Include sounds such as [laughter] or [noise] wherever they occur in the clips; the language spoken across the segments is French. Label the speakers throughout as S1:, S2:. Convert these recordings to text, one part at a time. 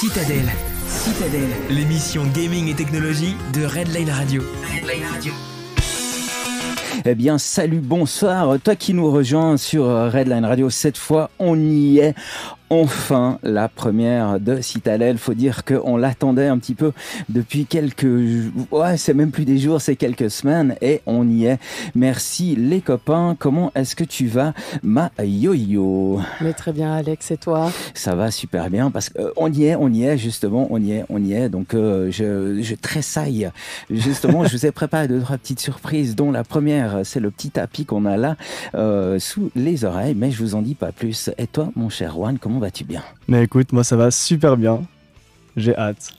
S1: Citadel. Citadel. L'émission gaming et technologie de Redline Radio. Redline Radio.
S2: Eh bien, salut, bonsoir. Toi qui nous rejoins sur Redline Radio, cette fois, on y est enfin la première de Citadel. Faut dire qu'on l'attendait un petit peu depuis quelques, ouais, c'est même plus des jours, c'est quelques semaines et on y est. Merci les copains. Comment est-ce que tu vas, ma yo-yo?
S3: Mais très bien, Alex. Et toi?
S2: Ça va super bien parce qu'on y est, on y est justement, on y est, on y est. Donc euh, je, je tressaille. Justement, je vous ai préparé deux trois petites surprises, dont la première, c'est le petit tapis qu'on a là euh, sous les oreilles. Mais je vous en dis pas plus. Et toi, mon cher Juan, comment vas-tu bien
S4: Mais écoute, moi ça va super bien. J'ai hâte.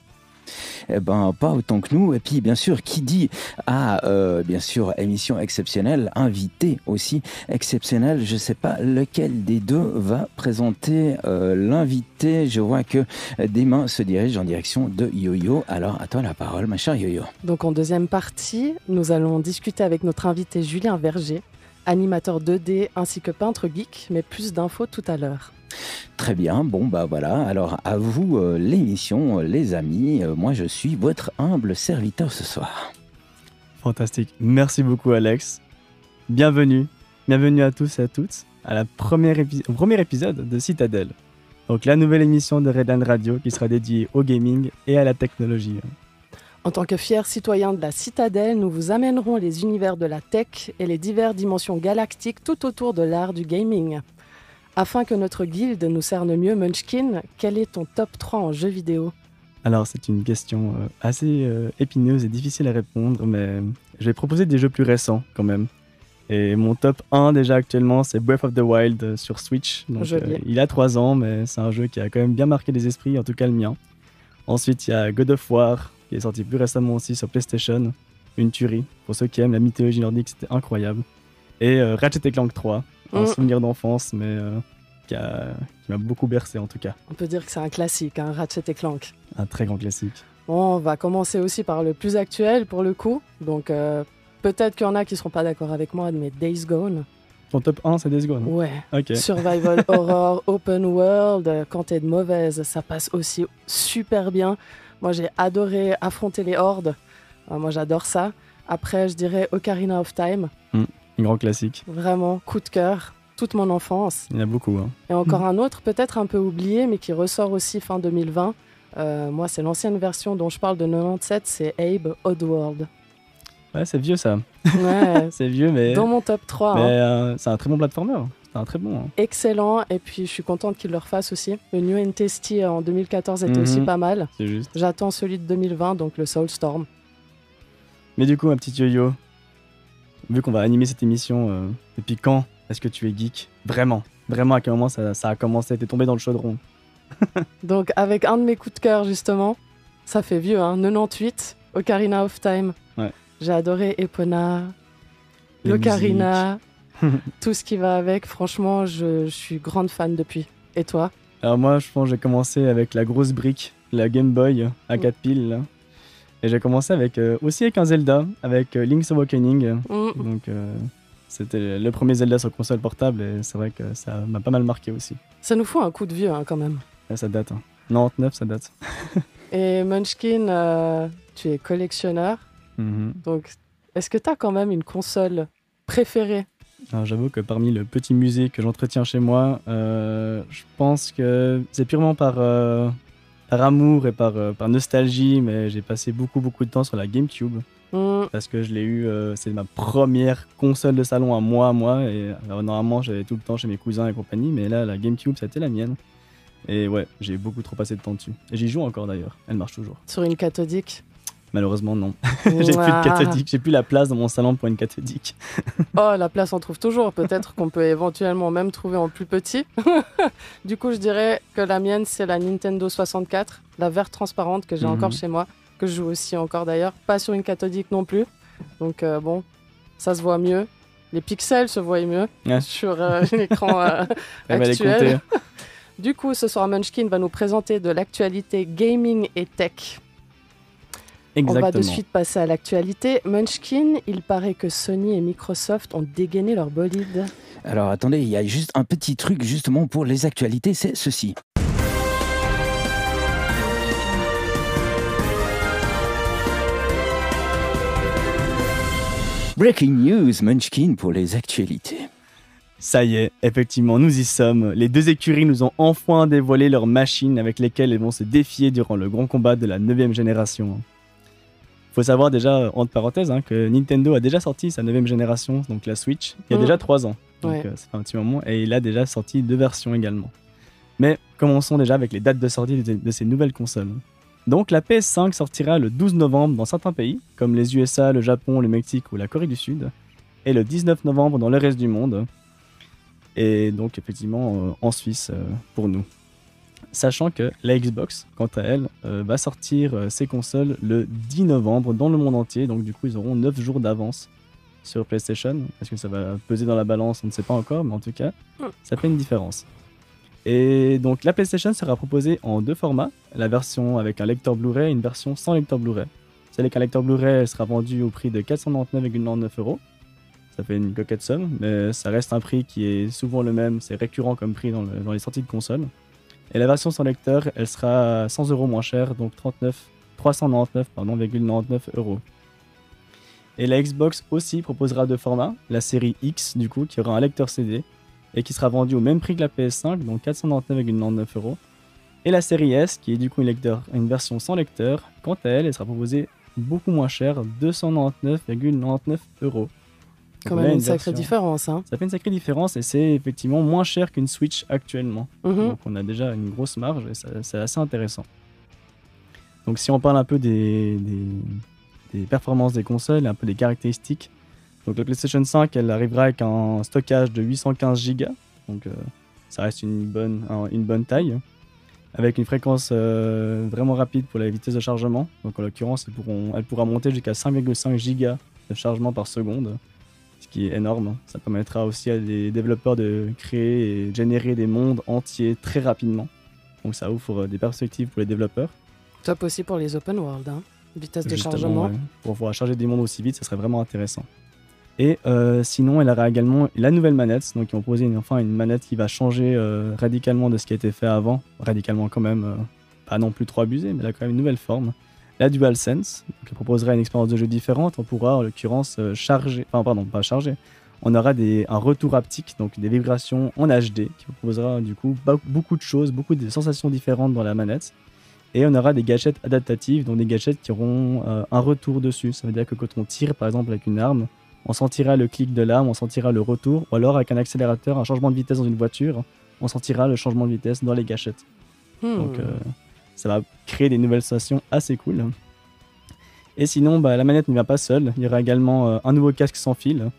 S2: Eh ben, pas autant que nous. Et puis, bien sûr, qui dit à, euh, bien sûr, émission exceptionnelle, invité aussi exceptionnel, je sais pas lequel des deux va présenter euh, l'invité. Je vois que des mains se dirigent en direction de Yo-Yo. Alors, à toi la parole, ma chère Yo-Yo.
S3: Donc, en deuxième partie, nous allons discuter avec notre invité Julien Verger, animateur 2D ainsi que peintre geek, mais plus d'infos tout à l'heure.
S2: Très bien, bon bah voilà, alors à vous euh, l'émission euh, les amis, euh, moi je suis votre humble serviteur ce soir.
S4: Fantastique, merci beaucoup Alex. Bienvenue, bienvenue à tous et à toutes à la première au premier épisode de Citadel. Donc la nouvelle émission de Redland Radio qui sera dédiée au gaming et à la technologie.
S3: En tant que fiers citoyens de la Citadelle, nous vous amènerons les univers de la tech et les diverses dimensions galactiques tout autour de l'art du gaming. Afin que notre guilde nous cerne mieux, Munchkin, quel est ton top 3 en jeux vidéo
S4: Alors, c'est une question euh, assez euh, épineuse et difficile à répondre, mais je vais proposer des jeux plus récents quand même. Et mon top 1 déjà actuellement, c'est Breath of the Wild euh, sur Switch. Donc, il a 3 ans, mais c'est un jeu qui a quand même bien marqué les esprits, en tout cas le mien. Ensuite, il y a God of War, qui est sorti plus récemment aussi sur PlayStation. Une tuerie. Pour ceux qui aiment la mythologie nordique, c'était incroyable. Et Ratchet Clank 3, un mm. souvenir d'enfance, mais euh, qui, m'a beaucoup bercé en tout cas.
S3: On peut dire que c'est un classique, un Ratchet et Clank.
S4: Un très grand classique.
S3: Bon, on va commencer aussi par le plus actuel pour le coup. Donc euh, peut-être qu'il y en a qui seront pas d'accord avec moi, mais Days Gone.
S4: Ton top 1, c'est Days Gone
S3: Ouais. Survival [laughs] Horror, Open World, quand t'es de mauvaise, ça passe aussi super bien. Moi, j'ai adoré affronter les hordes. Euh, moi, j'adore ça. Après, je dirais Ocarina of Time.
S4: Mm grand classique.
S3: Vraiment, coup de cœur, toute mon enfance.
S4: Il y en a beaucoup. Hein.
S3: Et encore un autre, peut-être un peu oublié, mais qui ressort aussi fin 2020. Euh, moi, c'est l'ancienne version dont je parle de 97, c'est Abe Oddworld.
S4: Ouais, c'est vieux ça.
S3: Ouais. [laughs]
S4: c'est vieux, mais.
S3: Dans mon top 3.
S4: Mais hein. euh, c'est un très bon platformer. C'est un très bon. Hein.
S3: Excellent. Et puis, je suis contente qu'il le refasse aussi. Le New and Tasty en 2014 était aussi mhm. pas mal.
S4: C'est juste.
S3: J'attends celui de 2020, donc le Soulstorm.
S4: Mais du coup, un petit yo-yo, vu qu'on va animer cette émission, euh, depuis quand est-ce que tu es geek? Vraiment Vraiment, à quel moment ça, a commencé? T'es tombé dans le chaudron [laughs]
S3: Donc, avec un de mes coups de cœur, justement, ça fait vieux, hein, 98, Ocarina of Time.
S4: Ouais.
S3: J'ai adoré Epona, l'Ocarina, tout ce qui va avec. Franchement, je, suis grande fan depuis. Et toi?
S4: Alors, moi, je pense que j'ai commencé avec la grosse brique, la Game Boy à 4 piles. Là. Et j'ai commencé avec euh, aussi avec un Zelda, avec euh, Link's Awakening. Mm. Donc euh, c'était le premier Zelda sur console portable et c'est vrai que ça m'a pas mal marqué aussi.
S3: Ça nous fout un coup de vieux hein, quand même.
S4: ça date. Hein. 99, ça date. [laughs]
S3: et Munchkin, tu es collectionneur.
S4: Mm-hmm.
S3: Donc est-ce que tu as quand même une console préférée?
S4: J'avoue que parmi le petit musée que j'entretiens chez moi, je pense que c'est purement par amour et par, euh, par nostalgie, mais j'ai passé beaucoup, beaucoup de temps sur la GameCube. Mm. Parce que je l'ai eu, euh, c'est ma première console de salon à moi, moi. Et normalement, j'avais tout le temps chez mes cousins et compagnie, mais là, la GameCube, c'était la mienne. Et ouais, j'ai beaucoup trop passé de temps dessus. Et j'y joue encore d'ailleurs, elle marche toujours.
S3: Sur une cathodique
S4: Malheureusement, non. [laughs] j'ai plus de cathodique. J'ai plus la place dans mon salon pour une cathodique. [laughs]
S3: oh, la place, on trouve toujours. Peut-être qu'on peut éventuellement même trouver en plus petit. [laughs] du coup, je dirais que la mienne, c'est la Nintendo 64, la verte transparente que j'ai mhm. encore chez moi, que je joue aussi encore d'ailleurs. Pas sur une cathodique non plus. Donc, euh, bon, ça se voit mieux. Les pixels se voient mieux sur euh, l'écran euh, actuel. du coup, ce soir, Munchkin va nous présenter de l'actualité gaming et tech. On va de suite passer à l'actualité. Munchkin, il paraît que Sony et Microsoft ont dégainé leur bolide.
S2: Alors attendez, il y a juste un petit truc justement pour les actualités, c'est ceci. Breaking news, Munchkin pour les actualités.
S4: Ça y est, effectivement, nous y sommes. Les deux écuries nous ont enfin dévoilé leurs machines avec lesquelles elles vont se défier durant le grand combat de la 9 génération. Faut savoir déjà, entre parenthèses, hein, que Nintendo a déjà sorti sa 9 génération, donc la Switch, il y a
S3: Mm.
S4: déjà 3 ans. Donc
S3: Ouais.
S4: euh, c'est un petit moment. Et il a déjà sorti deux versions également. Mais commençons déjà avec les dates de sortie de, de ces nouvelles consoles. Donc la PS5 sortira le 12 novembre dans certains pays, comme les USA, le Japon, le Mexique ou la Corée du Sud, et le 19 novembre dans le reste du monde. Et donc effectivement euh, en Suisse euh, pour nous. Sachant que la Xbox, quant à elle, euh, va sortir euh, ses consoles le 10 novembre dans le monde entier. Donc du coup ils auront 9 jours d'avance sur PlayStation. Est-ce que ça va peser dans la balance? On ne sait pas encore, mais en tout cas,
S3: Hmm.
S4: ça fait une différence. Et donc la PlayStation sera proposée en deux formats, la version avec un lecteur Blu-ray et une version sans lecteur Blu-ray. Celle avec un lecteur Blu-ray sera vendue au prix de 499,99 euros. Ça fait une coquette somme, mais ça reste un prix qui est souvent le même, c'est récurrent comme prix dans, le- dans les sorties de console. Et la version sans lecteur, elle sera 100 euros moins chère, donc 39, 399,99 pardon, 99 euros. Et la Xbox aussi proposera deux formats, la série X du coup, qui aura un lecteur CD et qui sera vendu au même prix que la PS5, donc 499,99 euros. Et la série S, qui est du coup une, une version sans lecteur, quant à elle, elle sera proposée beaucoup moins cher, 299,99 euros.
S3: Quand même une sacrée différence. Hein.
S4: Ça fait une sacrée différence et c'est effectivement moins cher qu'une Switch actuellement.
S3: Mhm.
S4: Donc on a déjà une grosse marge et c'est assez intéressant. Donc si on parle un peu des, des- des performances des consoles, un peu des caractéristiques, donc la PlayStation 5 elle arrivera avec un stockage de 815 Go, donc euh, ça reste une bonne, un- une bonne taille, avec une fréquence euh, vraiment rapide pour la vitesse de chargement. Donc en l'occurrence elle, elle pourra monter jusqu'à 5,5 Go de chargement par seconde, qui est énorme. Ça permettra aussi à des développeurs de créer et générer des mondes entiers très rapidement. Donc ça ouvre des perspectives pour les développeurs.
S3: Top aussi pour les open world. Hein. Vitesse de
S4: Justement,
S3: chargement.
S4: ouais. Pour pouvoir charger des mondes aussi vite, ça serait vraiment intéressant. Et euh, sinon, elle aura également la nouvelle manette. Donc, ils ont proposé une, enfin une manette qui va changer euh, radicalement de ce qui a été fait avant. Radicalement, quand même, euh, pas non plus trop abusé, mais elle a quand même une nouvelle forme. La DualSense, elle proposera une expérience de jeu différente. On pourra, en l'occurrence, euh, charger. Enfin, pardon, pas charger. On aura des, un retour haptique, donc des vibrations en HD, qui proposera du coup beaucoup de choses, beaucoup de sensations différentes dans la manette. Et on aura des gadgets adaptatifs, donc des gadgets qui auront euh, un retour dessus. Ça veut dire que quand on tire par exemple avec une arme, on sentira le clic de l'arme, on sentira le retour, ou alors avec un accélérateur, un changement de vitesse dans une voiture, on sentira le changement de vitesse dans les gâchettes.
S3: Hmm.
S4: Donc euh, ça va créer des nouvelles sensations assez cool. Et sinon, bah, la manette ne vient pas seule. Il y aura également euh, un nouveau casque sans fil,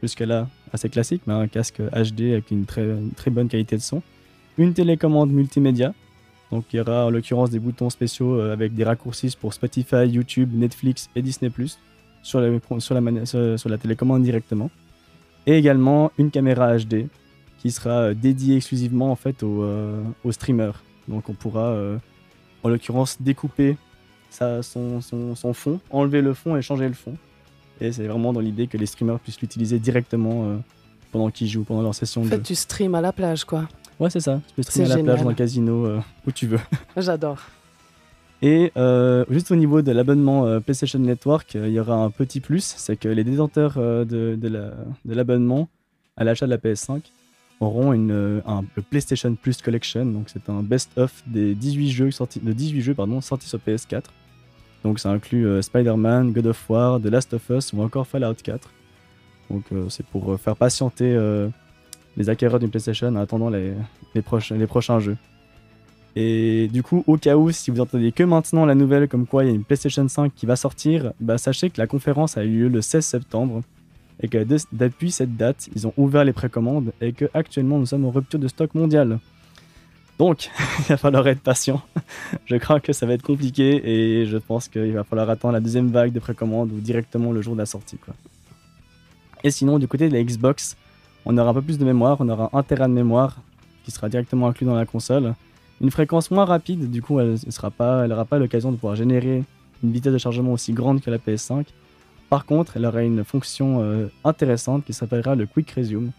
S4: jusque-là assez classique, mais un casque HD avec une très, bonne qualité de son. Une télécommande multimédia. Donc il y aura en l'occurrence des boutons spéciaux euh, avec des raccourcis pour Spotify, YouTube, Netflix et Disney ⁇ sur la, sur, la télécommande directement. Et également une caméra HD qui sera euh, dédiée exclusivement en fait aux, streamers. Donc on pourra en l'occurrence découper sa- son, son- son fond, enlever le fond et changer le fond. Et c'est vraiment dans l'idée que les streamers puissent l'utiliser directement euh, pendant qu'ils jouent, pendant leur session
S3: En fait, tu streams à la plage, quoi.
S4: Ouais, c'est ça. Tu peux streamer à la plage, dans un casino, euh, où tu veux. [laughs]
S3: J'adore.
S4: Et euh, juste au niveau de l'abonnement PlayStation Network, il y aura un petit plus, c'est que les détenteurs de, la- de l'abonnement à l'achat de la PS5 auront une, euh, un, le PlayStation Plus Collection, donc c'est un best-of des 18 jeux sortis, de 18 jeux pardon, sortis sur PS4. Donc ça inclut euh, Spider-Man, God of War, The Last of Us ou encore Fallout 4. Donc euh, c'est pour faire patienter les acquéreurs d'une PlayStation en attendant les, les, proches- les prochains jeux. Et du coup, au cas où, si vous entendez que maintenant la nouvelle comme quoi il y a une PlayStation 5 qui va sortir, bah sachez que la conférence a eu lieu le 16 septembre et que de- depuis cette date, ils ont ouvert les précommandes et que actuellement nous sommes en rupture de stock mondial. Donc, [laughs] il va falloir être patient. [laughs] je crains que ça va être compliqué et je pense qu'il va falloir attendre la deuxième vague de précommandes ou directement le jour de la sortie. Et sinon, du côté de la Xbox, on aura un peu plus de mémoire, on aura 1 Tera de mémoire qui sera directement inclus dans la console une fréquence moins rapide, du coup elle n'aura pas l'occasion de pouvoir générer une vitesse de chargement aussi grande que la PS5. Par contre, elle aura une fonction euh, intéressante qui s'appellera le Quick Resume.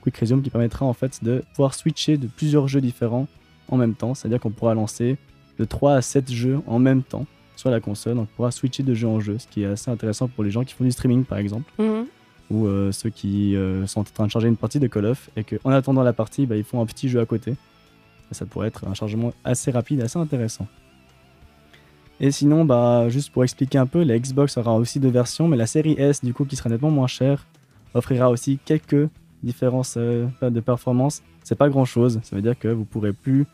S4: Quick Resume qui permettra en fait de pouvoir switcher de plusieurs jeux différents en même temps, c'est-à-dire qu'on pourra lancer de 3 à 7 jeux en même temps sur la console, on pourra switcher de jeu en jeu, ce qui est assez intéressant pour les gens qui font du streaming par exemple.
S3: Mhm.
S4: ou ceux qui sont en train de charger une partie de Call of et qu'en attendant la partie, bah, ils font un petit jeu à côté. ça pourrait être un chargement assez rapide, assez intéressant. Et sinon, bah, juste pour expliquer un peu, la Xbox aura aussi deux versions, mais la série S, du coup, qui sera nettement moins chère, offrira aussi quelques différences euh, de performance. C'est pas grand chose, ça veut dire que vous pourrez plus,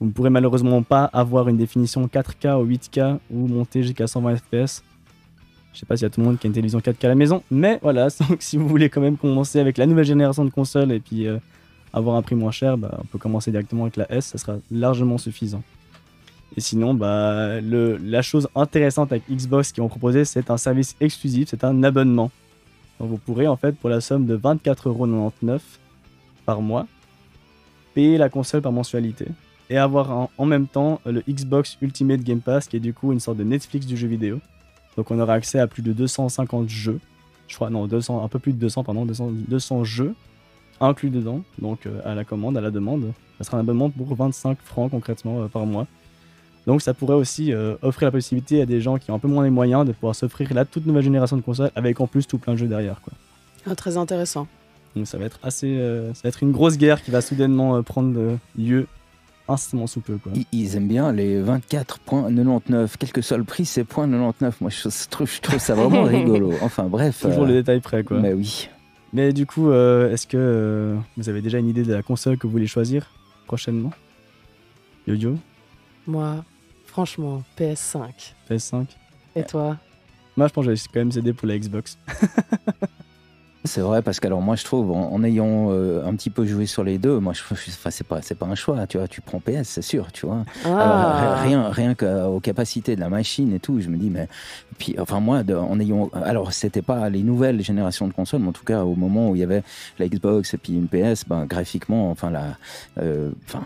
S4: vous ne pourrez malheureusement pas avoir une définition 4K ou 8K ou monter jusqu'à 120 FPS. Je sais pas s'il y a tout le monde qui a une télévision 4K à la maison, mais voilà, [laughs] donc si vous voulez quand même commencer avec la nouvelle génération de consoles et puis euh, avoir un prix moins cher, bah, on peut commencer directement avec la S, ça sera largement suffisant. Et sinon, bah, le, la chose intéressante avec Xbox qu'ils ont proposé, c'est un service exclusif, c'est un abonnement. Donc vous pourrez en fait pour la somme de 24,99€ par mois payer la console par mensualité et avoir en, même temps le Xbox Ultimate Game Pass qui est du coup une sorte de Netflix du jeu vidéo. Donc on aura accès à plus de 250 jeux. Je crois non, 200, un peu plus de 200 pardon, 200, 200 jeux inclus dedans, donc euh, à la commande, à la demande. Ça sera un abonnement pour 25 francs concrètement euh, par mois. Donc ça pourrait aussi euh, offrir la possibilité à des gens qui ont un peu moins les moyens de pouvoir s'offrir la toute nouvelle génération de consoles avec en plus tout plein de jeux derrière. Quoi.
S3: Ah, très intéressant.
S4: Donc ça va être assez, euh, ça va être une grosse guerre qui va soudainement euh, prendre lieu instamment sous peu. Quoi.
S2: Ils, aiment bien les 24.99, quel que soit le prix, c'est .99. Moi je [laughs] trouve, je trouve ça vraiment rigolo. [laughs] Enfin bref.
S4: Toujours les détails près quoi.
S2: Mais oui.
S4: Mais du coup, est-ce que vous avez déjà une idée de la console que vous voulez choisir prochainement? Yo-Yo?
S3: Moi, Franchement, PS5.
S4: PS5.
S3: Et toi
S4: Moi, je pense que j'ai quand même cédé pour la Xbox. [laughs]
S2: C'est vrai parce que alors moi je trouve en, ayant euh, un petit peu joué sur les deux, moi je enfin, c'est pas c'est pas un choix, tu vois, tu prends PS, c'est sûr, tu vois. Ah. rien rien qu'aux capacités de la machine et tout, je me dis mais puis enfin moi en ayant alors c'était pas les nouvelles générations de consoles, mais en tout cas au moment où il y avait la Xbox et puis une PS, ben graphiquement enfin la euh, enfin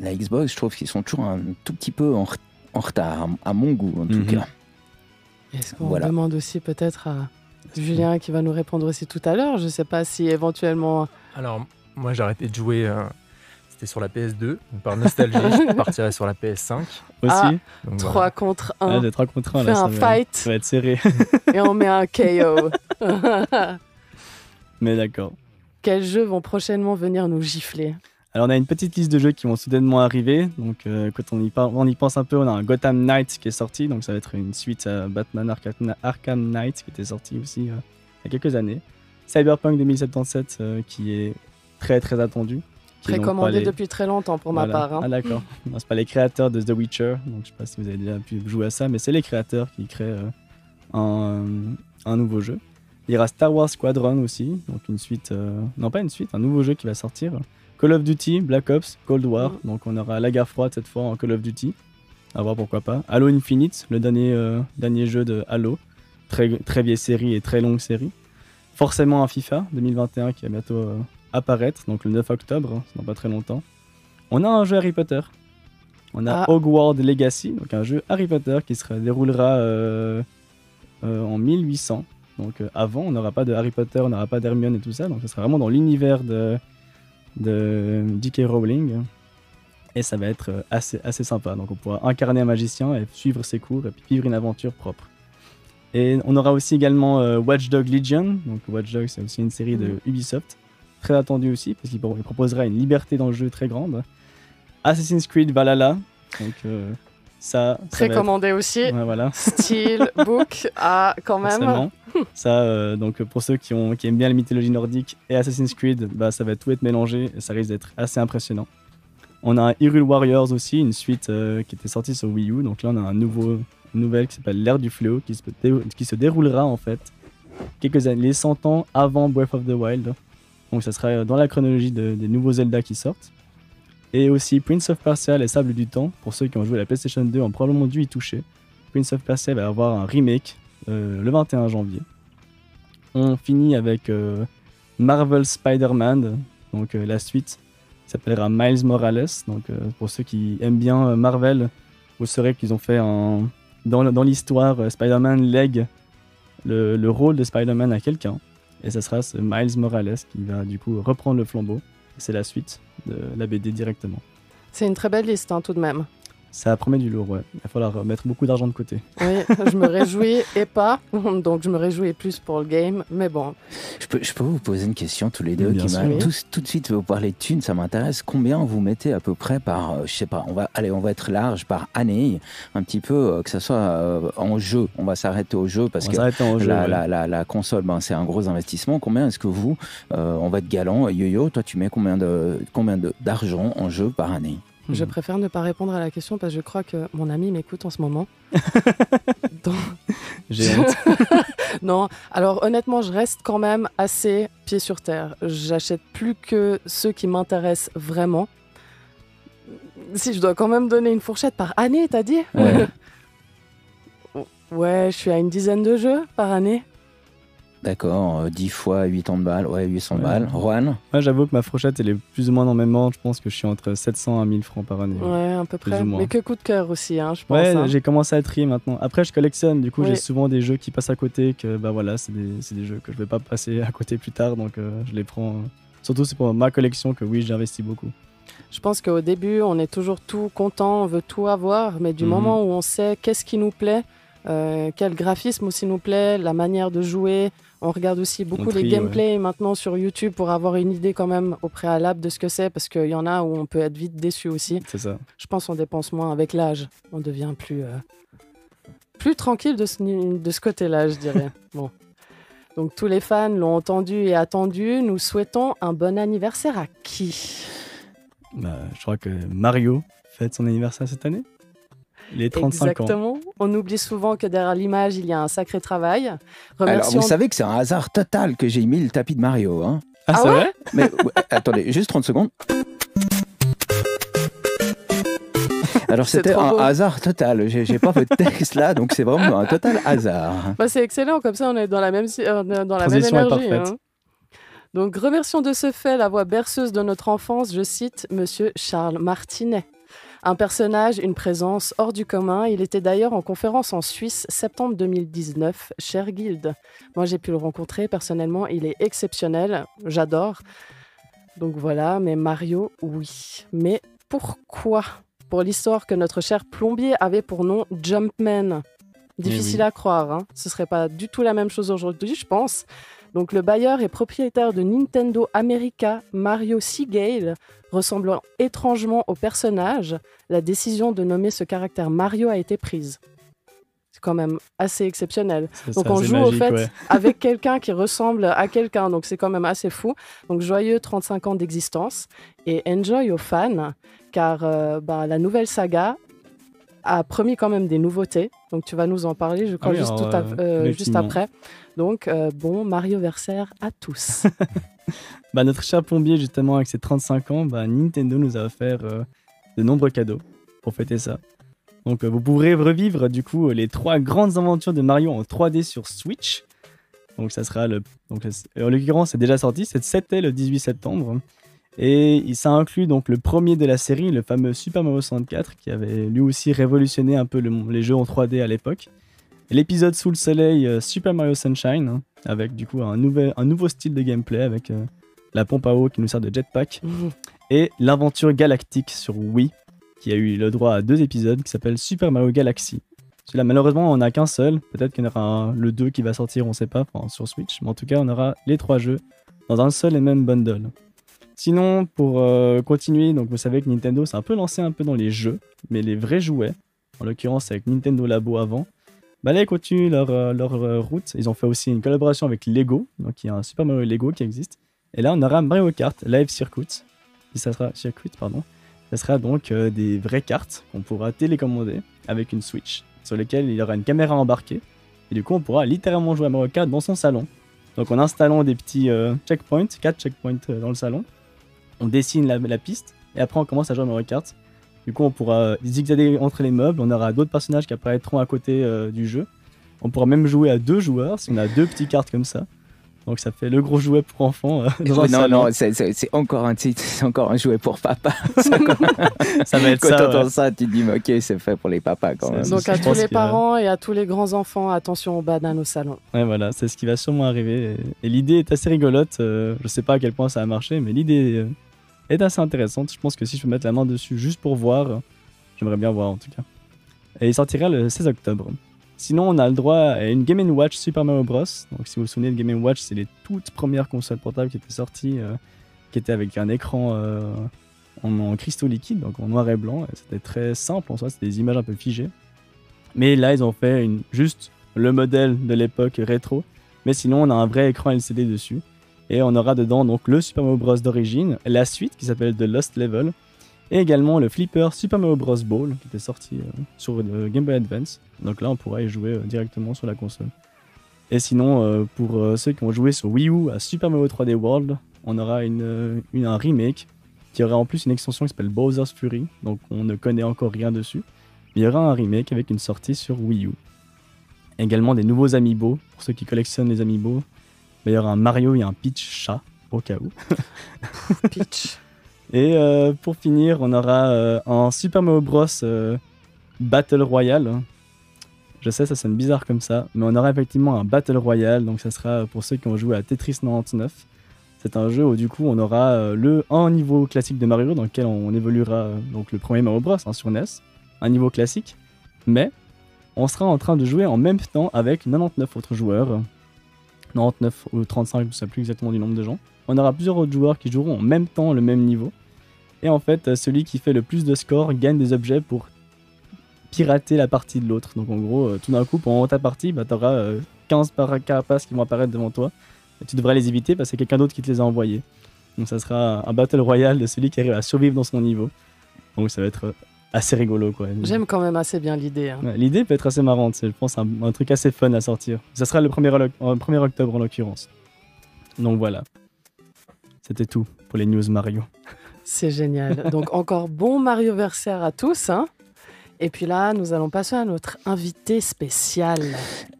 S2: la, Xbox, je trouve qu'ils sont toujours un tout petit peu en, en retard, à, mon goût en tout mhm. cas.
S3: Est-ce qu'on demande aussi peut-être à Julien qui va nous répondre aussi tout à l'heure? Je ne sais pas si éventuellement.
S5: Alors, moi j'ai arrêté de jouer, euh, c'était sur la PS2, par nostalgie, je [laughs] partirais sur la PS5.
S4: Aussi?
S3: Ah, 3 contre 1.
S4: Ah, 3 contre 1,
S3: là,
S4: ça,
S3: un fight.
S4: Va, ça va être serré. [laughs]
S3: Et on met un KO. [laughs]
S4: Mais d'accord.
S3: Quels jeux vont prochainement venir nous gifler?
S4: Alors on a une petite liste de jeux qui vont soudainement arriver. Donc euh, quand on y, on y, pense un peu, on a un Gotham Knight qui est sorti. Donc ça va être une suite à Batman Arkham Knight qui était sorti aussi euh, il y a quelques années. Cyberpunk 2077 euh, qui est très très attendu.
S3: Précommandé depuis très longtemps pour ma part. Hein.
S4: Ah d'accord. [laughs] c'est pas les créateurs de The Witcher. Donc je sais pas si vous avez déjà pu jouer à ça, mais c'est les créateurs qui créent un, un, nouveau jeu. Il y aura Star Wars Squadron aussi, donc une suite, non pas une suite, un nouveau jeu qui va sortir Call of Duty, Black Ops, Cold War. Mm. Donc on aura la guerre froide cette fois en Call of Duty. À voir pourquoi pas. Halo Infinite, le dernier, euh, dernier jeu de Halo. Très, très vieille série et très longue série. Forcément un FIFA 2021 qui va bientôt euh, apparaître, donc le 9 octobre, hein, dans pas très longtemps. On a un jeu Harry Potter. On a ah. Hogwarts Legacy, donc un jeu Harry Potter qui se déroulera euh, en 1800. Donc avant, on n'aura pas de Harry Potter, on n'aura pas d'Hermione et tout ça. Donc ce sera vraiment dans l'univers de, de J.K. Rowling. Et ça va être euh, assez, assez sympa. Donc on pourra incarner un magicien et suivre ses cours et vivre une aventure propre. Et on aura aussi également euh, Watch Dog Legion. Donc Watch Dog c'est aussi une série de mm. Ubisoft. Très attendu aussi parce qu'il proposera une liberté dans le jeu très grande. Assassin's Creed Valhalla. Donc euh, ça,
S3: Très commandé aussi.
S4: voilà. [laughs]
S3: Style, book, ah, quand même.
S4: ça, euh, donc pour ceux qui, ont, qui aiment bien la mythologie nordique et Assassin's Creed, bah, ça va tout être mélangé et ça risque d'être assez impressionnant. On a Hyrule Warriors aussi, une suite euh, qui était sortie sur Wii U. Donc là, on a un nouveau, une nouvelle qui s'appelle l'ère du fléau qui se, qui se déroulera en fait quelques années, les 100 ans avant Breath of the Wild. Donc ça sera dans la chronologie des nouveaux Zelda qui sortent. Et aussi Prince of Persia, Les Sables du Temps. Pour ceux qui ont joué la PlayStation 2, ont probablement dû y toucher. Prince of Persia va avoir un remake euh, le 21 janvier. On finit avec euh, Marvel Spider-Man, donc euh, la suite s'appellera Miles Morales. Donc pour ceux qui aiment bien Marvel, vous saurez qu'ils ont fait un... dans, dans l'histoire, Spider-Man lègue le, le, rôle de Spider-Man à quelqu'un. Et ce sera ce Miles Morales qui va du coup reprendre le flambeau. C'est la suite de la BD directement.
S3: C'est une très belle liste hein, tout de même.
S4: Ça promet du lourd, ouais. Il va falloir mettre beaucoup d'argent de côté.
S3: Oui, je me réjouis [laughs] et pas. [laughs] Donc je me réjouis plus pour le game, mais bon.
S2: Je peux, je peux vous poser une question tous les deux
S4: Bien
S2: qui m'a tout, tout de suite vous parler de thunes, ça m'intéresse. Combien vous mettez à peu près par, euh, je sais pas, on va, allez, on va être large par année, un petit peu euh, que ça soit euh, en jeu. On va s'arrêter au jeu parce
S4: On
S2: que
S4: en jeu.
S2: la,
S4: ouais.
S2: la, la, la console, ben, c'est un gros investissement. Combien est-ce que vous, euh, on va être galant, Yo-Yo, toi tu mais combien de combien de- d'argent en jeu par année?
S3: Je
S4: Mhm.
S3: préfère ne pas répondre à la question parce que je crois que mon ami m'écoute en ce moment. [laughs] Donc,
S4: J'ai honte. [laughs]
S3: non, alors honnêtement, je reste quand même assez pied sur terre. J'achète plus que ceux qui m'intéressent vraiment. Si je dois quand même donner une fourchette par année, t'as dit?
S2: Ouais. [laughs]
S3: Ouais, je suis à une dizaine de jeux par année.
S2: D'accord, euh, 10 fois 80 balles, ouais, 800
S4: Ouais.
S2: balles. Juan
S4: Moi, j'avoue que ma fourchette, elle est plus ou moins dans le même ordre. Je pense que je suis entre 700 à 1000 francs par année.
S3: Ouais, à peu
S4: Plus
S3: près.
S4: ou moins.
S3: Mais que coup de cœur aussi, hein, je pense.
S4: Ouais,
S3: hein.
S4: j'ai commencé à trier maintenant. Après, je collectionne, du coup,
S3: Oui.
S4: j'ai souvent des jeux qui passent à côté, que bah voilà, c'est des, c'est des jeux que je vais pas passer à côté plus tard, donc euh, je les prends. euh, Surtout, c'est pour ma collection que oui, j'investis beaucoup.
S3: Je pense qu'au début, on est toujours tout content, on veut tout avoir, mais du
S4: Mhm.
S3: moment où on sait qu'est-ce qui nous plaît, euh, quel graphisme aussi nous plaît, la manière de jouer, on regarde aussi beaucoup
S4: On
S3: les
S4: trie,
S3: gameplays maintenant sur YouTube pour avoir une idée quand même au préalable de ce que c'est, parce qu'il y en a où on peut être vite déçu aussi.
S4: C'est ça.
S3: Je pense qu'on dépense moins avec l'âge, on devient plus, euh, plus tranquille de ce, de ce côté-là, je dirais. [laughs] bon. Donc tous les fans l'ont entendu et attendu, nous souhaitons un bon anniversaire à qui?
S4: Bah, je crois que Mario fête son anniversaire cette année. Il est 35 ans.
S3: Exactement. On oublie souvent que derrière l'image, il y a un sacré travail.
S2: Alors, vous savez que c'est un hasard total que j'ai mis le tapis de Mario. Hein.
S4: Ah,
S3: Ah
S4: c'est
S3: ouais
S4: vrai?
S2: Mais attendez, juste 30 secondes. Alors c'était un
S3: beau.
S2: hasard total. J'ai pas votre texte là, donc c'est vraiment un total hasard.
S3: Bah, c'est excellent, comme ça on est dans la même, euh, dans la même
S4: Transition est
S3: énergie.
S4: parfaite.
S3: hein. Donc remercions de ce fait la voix berceuse de notre enfance, je cite Monsieur Charles Martinet. Un personnage, une présence hors du commun. Il était d'ailleurs en conférence en Suisse, septembre 2019, cher Guild. Moi j'ai pu le rencontrer personnellement, il est exceptionnel, j'adore. Donc voilà, mais Mario, oui. Mais pourquoi? Pour l'histoire que notre cher plombier avait pour nom Jumpman. Difficile
S4: oui.
S3: à croire, hein. ce serait pas du tout la même chose aujourd'hui, je pense. Donc le bailleur et propriétaire de Nintendo America, Mario Seagale, ressemblant étrangement au personnage, la décision de nommer ce caractère Mario a été prise. C'est quand même assez exceptionnel. Donc
S4: ça,
S3: on joue au fait
S4: ouais. [laughs]
S3: avec quelqu'un qui ressemble à quelqu'un, donc c'est quand même assez fou. Donc joyeux 35 ans d'existence et enjoy aux fans, car euh, bah, la nouvelle saga a promis quand même des nouveautés. Donc tu vas nous en parler, je crois,
S4: oui,
S3: juste,
S4: alors,
S3: tout à-
S4: euh,
S3: juste après. Donc euh, bon, Mario Versaire à tous. [laughs]
S4: Bah, notre cher plombier, justement, avec ses 35 ans, bah, Nintendo nous a offert euh, de nombreux cadeaux pour fêter ça. Donc, euh, vous pourrez revivre, du coup, les trois grandes aventures de Mario en 3D sur Switch. Donc, ça sera le. Donc, euh, en l'occurrence, c'est déjà sorti. c'est- C'était le 18 septembre. Et ça inclut donc le premier de la série, le fameux Super Mario 64, qui avait lui aussi révolutionné un peu le- les jeux en 3D à l'époque. L'épisode sous le soleil, Super Mario Sunshine, hein, avec du coup un, nouvel, un nouveau style de gameplay, avec la pompe à eau qui nous sert de jetpack, [laughs] et l'aventure galactique sur Wii, qui a eu le droit à deux épisodes, qui s'appelle Super Mario Galaxy. Celui-là, malheureusement, on n'a qu'un seul. Peut-être qu'il y en aura un- le 2 qui va sortir, on sait pas, enfin, sur Switch. Mais en tout cas, on aura les trois jeux dans un seul et même bundle. Sinon, pour euh, continuer, donc vous savez que Nintendo s'est un peu lancé un peu dans les jeux, mais les vrais jouets, en l'occurrence avec Nintendo Labo avant, bah là, ils continuent leur, euh, leur euh, route. Ils ont fait aussi une collaboration avec Lego, donc il y a un Super Mario Lego qui existe. Et là, on aura Mario Kart Live Circuit. Et ça sera circuit, pardon. Ça sera donc euh, des vraies cartes qu'on pourra télécommander avec une Switch, sur lesquelles il y aura une caméra embarquée. Et du coup, on pourra littéralement jouer à Mario Kart dans son salon. Donc en installant des petits euh, checkpoints, 4 checkpoints euh, dans le salon, on dessine la, la piste et après on commence à jouer à Mario Kart. Du coup, on pourra zigzaguer entre les meubles, on aura d'autres personnages qui apparaîtront à côté du jeu. On pourra même jouer à deux joueurs si on a deux petites cartes comme ça. Donc ça fait le gros jouet pour enfants euh, dans un
S2: Oui, non,
S4: salon.
S2: non, c'est- encore un titre, c'est encore un jouet pour papa. [laughs]
S4: Ça va être
S2: Quand
S4: ça.
S2: t'entends
S4: ouais.
S2: ça, tu te dis, mais ok, c'est fait pour les papas quand même.
S3: Donc à tous les parents et à tous les grands enfants, attention aux bananes au salon.
S4: Ouais, voilà, c'est ce qui va sûrement arriver. Et, et l'idée est assez rigolote. euh, je sais pas à quel point ça a marché, mais l'idée euh, est assez intéressante. Je pense que si je peux mettre la main dessus juste pour voir, j'aimerais bien voir en tout cas. Et il sortira le 16 octobre. Sinon, on a le droit à une Game Watch Super Mario Bros. Donc, si vous vous souvenez de Game Watch, c'est les toutes premières consoles portables qui étaient sorties, euh, qui étaient avec un écran euh, en, cristaux liquides, donc en noir et blanc. C'était très simple en soi, c'était des images un peu figées. Mais là, ils ont fait juste le modèle de l'époque rétro. Mais sinon, on a un vrai écran LCD dessus. Et on aura dedans donc le Super Mario Bros d'origine, la suite qui s'appelle The Lost Level, et également le flipper Super Mario Bros. Ball qui était sorti euh, sur le Game Boy Advance. Donc là, on pourra y jouer euh, directement sur la console. Et sinon, euh, pour ceux qui ont joué sur Wii U à Super Mario 3D World, on aura une, un remake qui aura en plus une extension qui s'appelle Bowser's Fury. Donc on ne connaît encore rien dessus. Mais il y aura un remake avec une sortie sur Wii U. Également des nouveaux amiibo pour ceux qui collectionnent les amiibo. Il y aura un Mario et un Peach chat au cas où.
S3: Peach. [laughs]
S4: Et euh, pour finir, on aura euh, un Super Mario Bros. Euh, Battle Royale. Je sais, ça sonne bizarre comme ça, mais on aura effectivement un Battle Royale. Donc, ça sera pour ceux qui ont joué à Tetris 99. C'est un jeu où, du coup, on aura le un niveau classique de Mario dans lequel on évoluera donc le premier Mario Bros. Hein, sur NES, un niveau classique, mais on sera en train de jouer en même temps avec 99 autres joueurs. 99 ou 35, je ne sais plus exactement du nombre de gens. On aura plusieurs autres joueurs qui joueront en même temps le même niveau. Et en fait, celui qui fait le plus de scores gagne des objets pour pirater la partie de l'autre. Donc en gros, euh, tout d'un coup, pendant ta partie, bah, tu auras 15 carapaces qui vont apparaître devant toi. Et tu devrais les éviter parce que c'est quelqu'un d'autre qui te les a envoyés. Donc ça sera un battle royale de celui qui arrive à survivre dans son niveau. Donc ça va être assez rigolo. quoi.
S3: J'aime quand même assez bien l'idée. Hein.
S4: l'idée peut être assez marrante. Je pense un, un truc assez fun à sortir. Ça sera le 1er, 1er octobre en l'occurrence. Donc voilà. C'était tout pour les news Mario. [laughs]
S3: C'est génial. Donc encore bon Mario Versaire à tous. Hein et puis là, nous allons passer à notre invité spécial.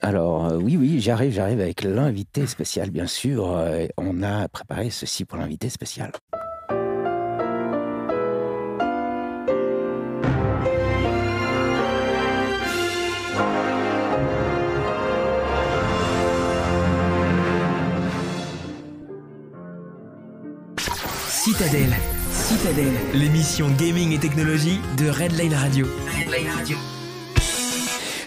S2: Alors euh, oui, oui, j'arrive, j'arrive avec l'invité spécial, bien sûr. Euh, on a préparé ceci pour l'invité spécial.
S1: Citadelle. Citadelle, l'émission gaming et technologie de Redline Radio. Radio.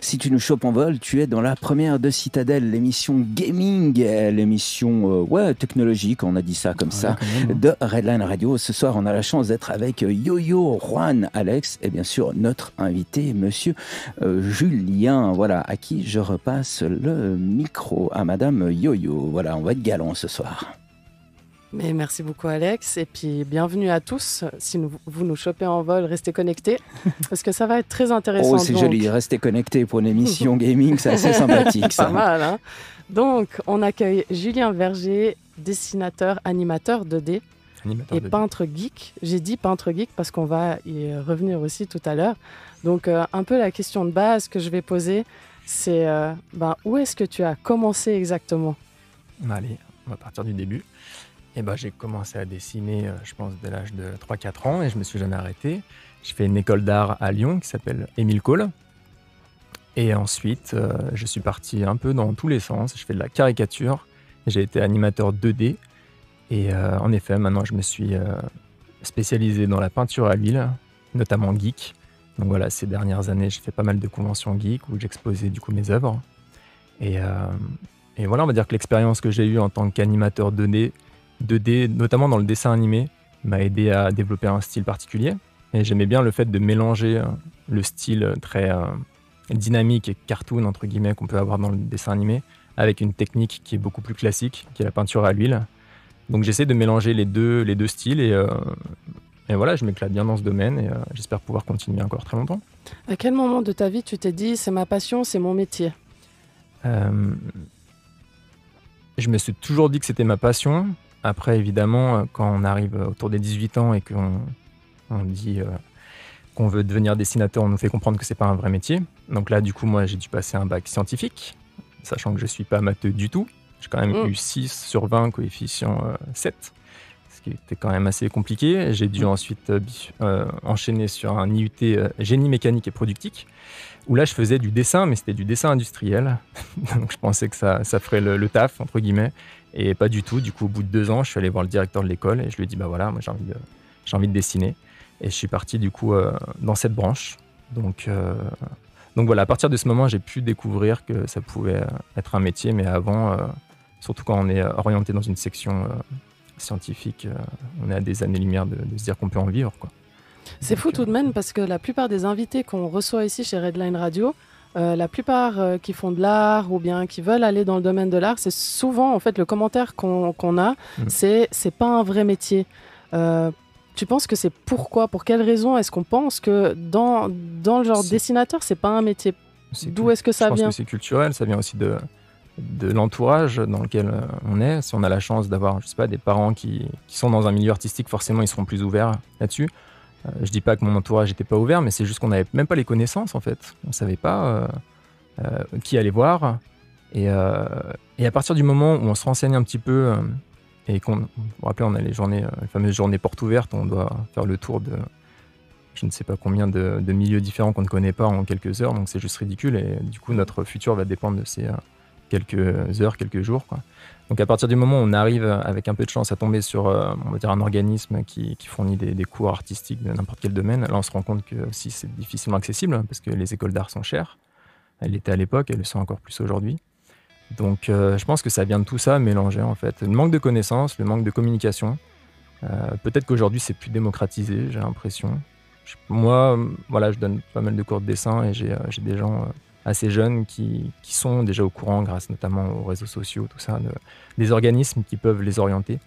S2: Si tu nous chopes en vol, tu es dans la première de Citadelle, l'émission gaming, l'émission euh, ouais, technologique, on a dit ça comme ça, hein. de Redline Radio. Ce soir, on a la chance d'être avec Yo-Yo, Juan, Alex et bien sûr notre invité, monsieur euh, Julien, voilà, à qui je repasse le micro, à madame Yo-Yo. Voilà, on va être galant ce soir.
S3: Mais merci beaucoup Alex et puis bienvenue à tous. Si vous nous chopez en vol, restez connectés [laughs] parce que ça va être très intéressant.
S2: Oh, c'est joli, restez connectés pour une émission [laughs] gaming, c'est assez sympathique
S3: ça. Pas mal, hein Donc, on accueille Julien Verger, dessinateur, animateur 2D et peintre geek. J'ai dit peintre geek parce qu'on va y revenir aussi tout à l'heure. Donc, euh, un peu la question de base que je vais poser, c'est euh, ben, où est-ce que tu as commencé exactement?
S5: Allez, on va partir du début. Et ben, j'ai commencé à dessiner, euh, je pense, dès l'âge de 3-4 ans et je me suis jamais arrêté. J'ai fait une école d'art à Lyon qui s'appelle Émile Cole. Et ensuite, euh, je suis parti un peu dans tous les sens. Je fais de la caricature. J'ai été animateur 2D. Et euh, en effet, maintenant, je me suis spécialisé dans la peinture à l'huile, notamment geek. Donc voilà, ces dernières années, j'ai fait pas mal de conventions geek où j'exposais du coup mes œuvres. Et, et voilà, on va dire que l'expérience que j'ai eue en tant qu'animateur 2D 2D, notamment dans le dessin animé, m'a aidé à développer un style particulier. Et j'aimais bien le fait de mélanger euh, le style très euh, dynamique et cartoon, entre guillemets, qu'on peut avoir dans le dessin animé, avec une technique qui est beaucoup plus classique, qui est la peinture à l'huile. Donc j'essaie de mélanger les deux, les deux styles et, euh, et voilà, je m'éclate bien dans ce domaine et j'espère pouvoir continuer encore très longtemps.
S3: À quel moment de ta vie tu t'es dit c'est ma passion, c'est mon métier?
S5: Je me suis toujours dit que c'était ma passion. Après, évidemment, euh, quand on arrive autour des 18 ans et qu'on on dit euh, qu'on veut devenir dessinateur, on nous fait comprendre que c'est pas un vrai métier. Donc là, du coup, moi, j'ai dû passer un bac scientifique, sachant que je suis pas matheux du tout. J'ai quand même mm. eu 6 sur 20, coefficient 7, euh, ce qui était quand même assez compliqué. J'ai dû mm. ensuite enchaîner sur un IUT génie mécanique et productique, où là, je faisais du dessin, mais c'était du dessin industriel. [laughs] Donc je pensais que ça, ça ferait le, le taf, entre guillemets. Et pas du tout. Du coup, au bout de deux ans, je suis allé voir le directeur de l'école et je lui ai dit bah voilà, moi j'ai envie de, j'ai envie de dessiner. Et je suis parti du coup euh, dans cette branche. Donc, donc voilà, à partir de ce moment, j'ai pu découvrir que ça pouvait être un métier, mais avant, surtout quand on est orienté dans une section scientifique, on est à des années-lumière de, de, se dire qu'on peut en vivre. Quoi.
S3: C'est fou tout de même parce que la plupart des invités qu'on reçoit ici chez Redline Radio, euh, la plupart euh, qui font de l'art ou bien qui veulent aller dans le domaine de l'art, c'est souvent en fait le commentaire qu'on a, mm. c'est c'est pas un vrai métier. Euh, tu penses que c'est pourquoi Pour quelle raison est-ce qu'on pense que dans, dans le genre dessinateur, c'est pas un métier? D'où est-ce que ça
S5: vient
S3: Je
S5: pense que c'est culturel, ça vient aussi de, de l'entourage dans lequel on est. Si on a la chance d'avoir, je sais pas, des parents qui, qui, sont dans un milieu artistique, forcément ils seront plus ouverts là-dessus. Euh, je dis pas que mon entourage n'était pas ouvert, mais c'est juste qu'on n'avait même pas les connaissances en fait. On savait pas euh, euh, qui aller voir. Et, à partir du moment où on se renseigne un petit peu et qu'on, vous vous rappelez, on a les journées, les fameuses journées portes ouvertes, on doit faire le tour de je ne sais pas combien de, milieux différents qu'on ne connaît pas en quelques heures, donc c'est juste ridicule. Et du coup, notre futur va dépendre de ces quelques heures, quelques jours. Donc à partir du moment où on arrive avec un peu de chance à tomber sur euh, on va dire un organisme qui, fournit des, cours artistiques de n'importe quel domaine, là on se rend compte que aussi c'est difficilement accessible hein, parce que les écoles d'art sont chères. Elles l'étaient à l'époque, elles le sont encore plus aujourd'hui. Donc euh, je pense que ça vient de tout ça mélangé en fait. Le manque de connaissances, le manque de communication. Euh, peut-être qu'aujourd'hui c'est plus démocratisé, j'ai l'impression. Moi, voilà, je donne pas mal de cours de dessin et j'ai des gens assez jeunes qui, qui, sont déjà au courant, grâce notamment aux réseaux sociaux, tout ça, de, des organismes qui peuvent les orienter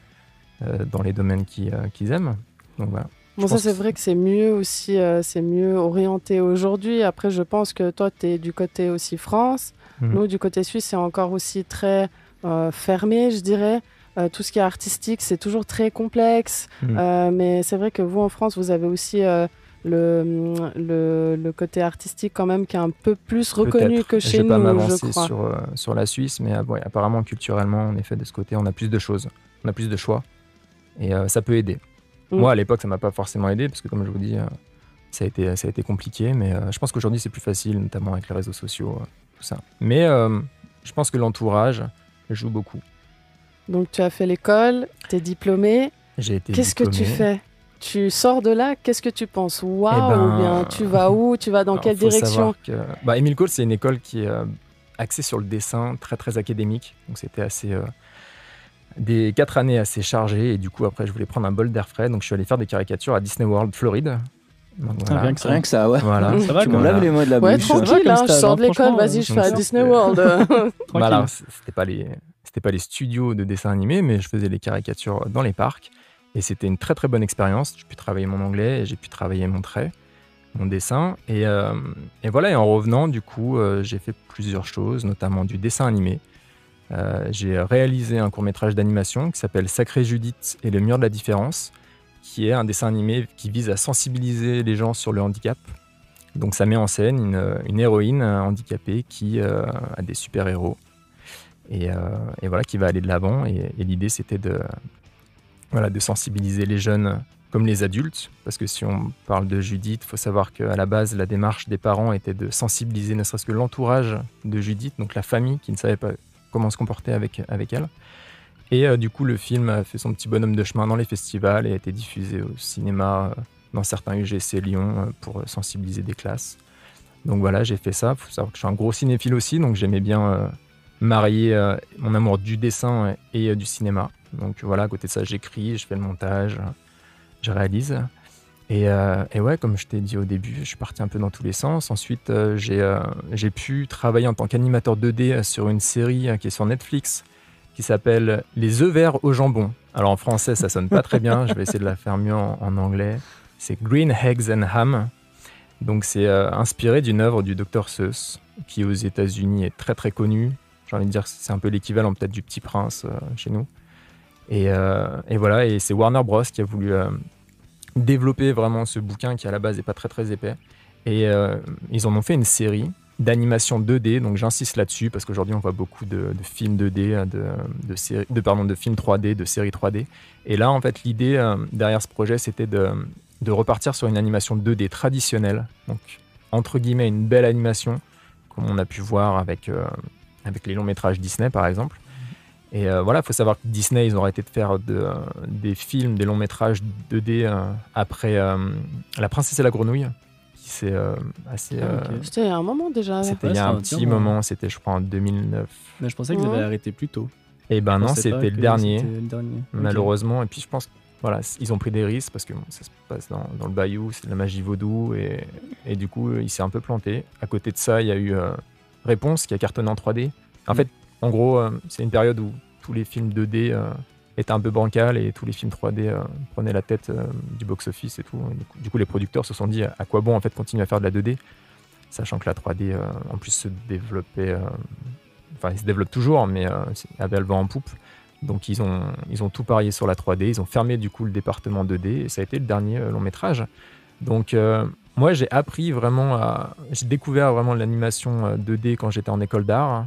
S5: euh, dans les domaines euh, qu'ils aiment. Donc voilà.
S3: Bon, ça, c'est vrai que c'est mieux aussi, euh, c'est mieux orienté aujourd'hui. Après, je pense que toi, tu es du côté aussi France. Mhm. Nous, du côté suisse, c'est encore aussi très fermé, je dirais. tout ce qui est artistique, c'est toujours très complexe. Mhm. mais c'est vrai que vous, en France, vous avez aussi le, le, côté artistique quand même qui est un peu plus reconnu que chez nous,
S5: pas
S3: je crois.
S5: Sur, euh, sur la Suisse, mais euh, apparemment culturellement, en effet, de ce côté, on a plus de choses, on a plus de choix, et euh, ça peut aider. Mm. Moi, à l'époque, ça m'a pas forcément aidé, parce que comme je vous dis, ça, a été, ça a été compliqué, mais je pense qu'aujourd'hui, c'est plus facile, notamment avec les réseaux sociaux, tout ça. Mais je pense que l'entourage joue beaucoup.
S3: Donc, tu as fait l'école, tu es diplômé.
S5: J'ai été
S3: Qu'est-ce que tu fais? Tu sors de là, qu'est-ce que tu penses? Waouh eh ben, bien tu vas où? Tu vas dans quelle direction?
S5: que... bah, Emile Cole, c'est une école qui est euh, axée sur le dessin, très très académique. Donc c'était assez. Euh, des quatre années assez chargées. Et du coup, après, je voulais prendre un bol d'air frais. Donc je suis allé faire des caricatures à Disney World, Floride.
S2: Ah, rien, que ça. rien, que ça. ouais.
S5: Voilà. [laughs]
S2: Ça va, tu me laves les mots de la
S3: ouais, bouche. tranquille, hein, je sors de l'école, vas-y, je fais à Disney World. [laughs]
S5: voilà, c'était pas les, c'était pas les studios de dessin animé, mais je faisais les caricatures dans les parcs. Et c'était une très très bonne expérience. J'ai pu travailler mon anglais, j'ai pu travailler mon trait, mon dessin. Et, euh, voilà, et en revenant, du coup, euh, j'ai fait plusieurs choses, notamment du dessin animé. Euh, j'ai réalisé un court métrage d'animation qui s'appelle Sacré Judith et le mur de la différence, qui est un dessin animé qui vise à sensibiliser les gens sur le handicap. Donc ça met en scène une, héroïne handicapée qui a des super-héros. Et, voilà, qui va aller de l'avant. et l'idée, c'était de, voilà, de sensibiliser les jeunes comme les adultes, parce que si on parle de Judith, il faut savoir qu'à la base, la démarche des parents était de sensibiliser ne serait-ce que l'entourage de Judith, donc la famille qui ne savait pas comment se comporter avec, avec elle. Et euh, du coup, le film a fait son petit bonhomme de chemin dans les festivals et a été diffusé au cinéma euh, dans certains UGC Lyon euh, pour sensibiliser des classes. Donc voilà, j'ai fait ça. Il faut savoir que je suis un gros cinéphile aussi, donc j'aimais bien marier mon amour du dessin et du cinéma. Donc voilà, à côté de ça, j'écris, je fais le montage, je réalise. Et, euh, et, ouais, comme je t'ai dit au début, je suis parti un peu dans tous les sens. Ensuite, euh, euh, j'ai pu travailler en tant qu'animateur 2D sur une série qui est sur Netflix qui s'appelle Les œufs verts au jambon. Alors en français, ça sonne pas très bien. Je vais essayer de la faire mieux en, anglais. C'est Green Eggs and Ham. Donc c'est inspiré d'une œuvre du Dr Seuss qui aux États-Unis est très très connu. J'ai envie de dire c'est un peu l'équivalent peut-être du Petit Prince chez nous. Euh, et, voilà, et c'est Warner Bros. qui a voulu euh, développer vraiment ce bouquin qui à la base n'est pas très très épais. Et euh, ils en ont fait une série d'animation 2D, donc j'insiste là-dessus parce qu'aujourd'hui on voit beaucoup de, films 2D, de, de, de, pardon, de films 3D, de séries 3D. Et là en fait l'idée derrière ce projet c'était de, repartir sur une animation 2D traditionnelle, donc entre guillemets une belle animation comme on a pu voir avec, avec les longs métrages Disney par exemple. Et euh, voilà, il faut savoir que Disney, ils ont arrêté de faire de, des films, des longs métrages 2D euh, après euh, La Princesse et la Grenouille, qui s'est assez.
S3: Ah, c'était il y a un moment déjà.
S5: C'était il y a un petit moment, c'était je crois en 2009.
S4: Mais je pensais qu'ils avaient arrêté plus tôt.
S5: Et eh ben non, c'était le, dernier, malheureusement. Et puis je pense voilà, ils ont pris des risques parce que ça se passe dans, le bayou, c'est de la magie vaudou et, et du coup il s'est un peu planté. À côté de ça, il y a eu Réponse qui a cartonné en 3D. En mm. fait, en gros, c'est une période où tous les films 2D était un peu bancal et tous les films 3D euh, prenaient la tête euh, du box-office et tout. du, coup, les producteurs se sont dit à quoi bon en fait continuer à faire de la 2D, sachant que la 3D euh, en plus se développait, enfin il se développe toujours, mais avait le vent en poupe. Donc ils ont, ils ont tout parié sur la 3D, ils ont fermé du coup le département 2D et ça a été le dernier long métrage. Donc moi j'ai appris vraiment à... J'ai découvert vraiment l'animation 2D quand j'étais en école d'art.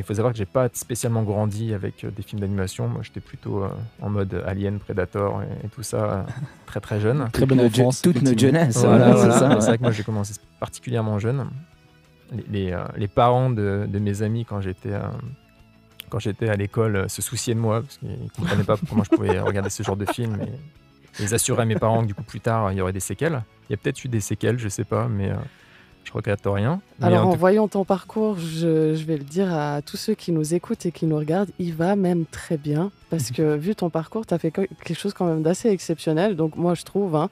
S5: Il faut savoir que j'ai pas spécialement grandi avec euh, des films d'animation. Moi, j'étais plutôt euh, en mode Alien, Predator et, tout ça, euh, très très jeune.
S2: Très bonne enfance. Toute notre jeunesse.
S5: c'est vrai que moi, j'ai commencé particulièrement jeune. Les, les, parents de, de, mes amis, quand j'étais quand j'étais à l'école, se souciaient de moi parce qu'ils ne comprenaient pas [laughs] comment je pouvais regarder ce genre de film. Et ils assuraient à mes parents que du coup, plus tard, il y aurait des séquelles. Il y a peut-être eu des séquelles, je sais pas, mais je regrette rien.
S3: Alors en, voyant ton parcours, je, vais le dire à tous ceux qui nous écoutent et qui nous regardent, il va même très bien parce que vu ton parcours, tu as fait quelque chose quand même d'assez exceptionnel. Donc moi je trouve, hein,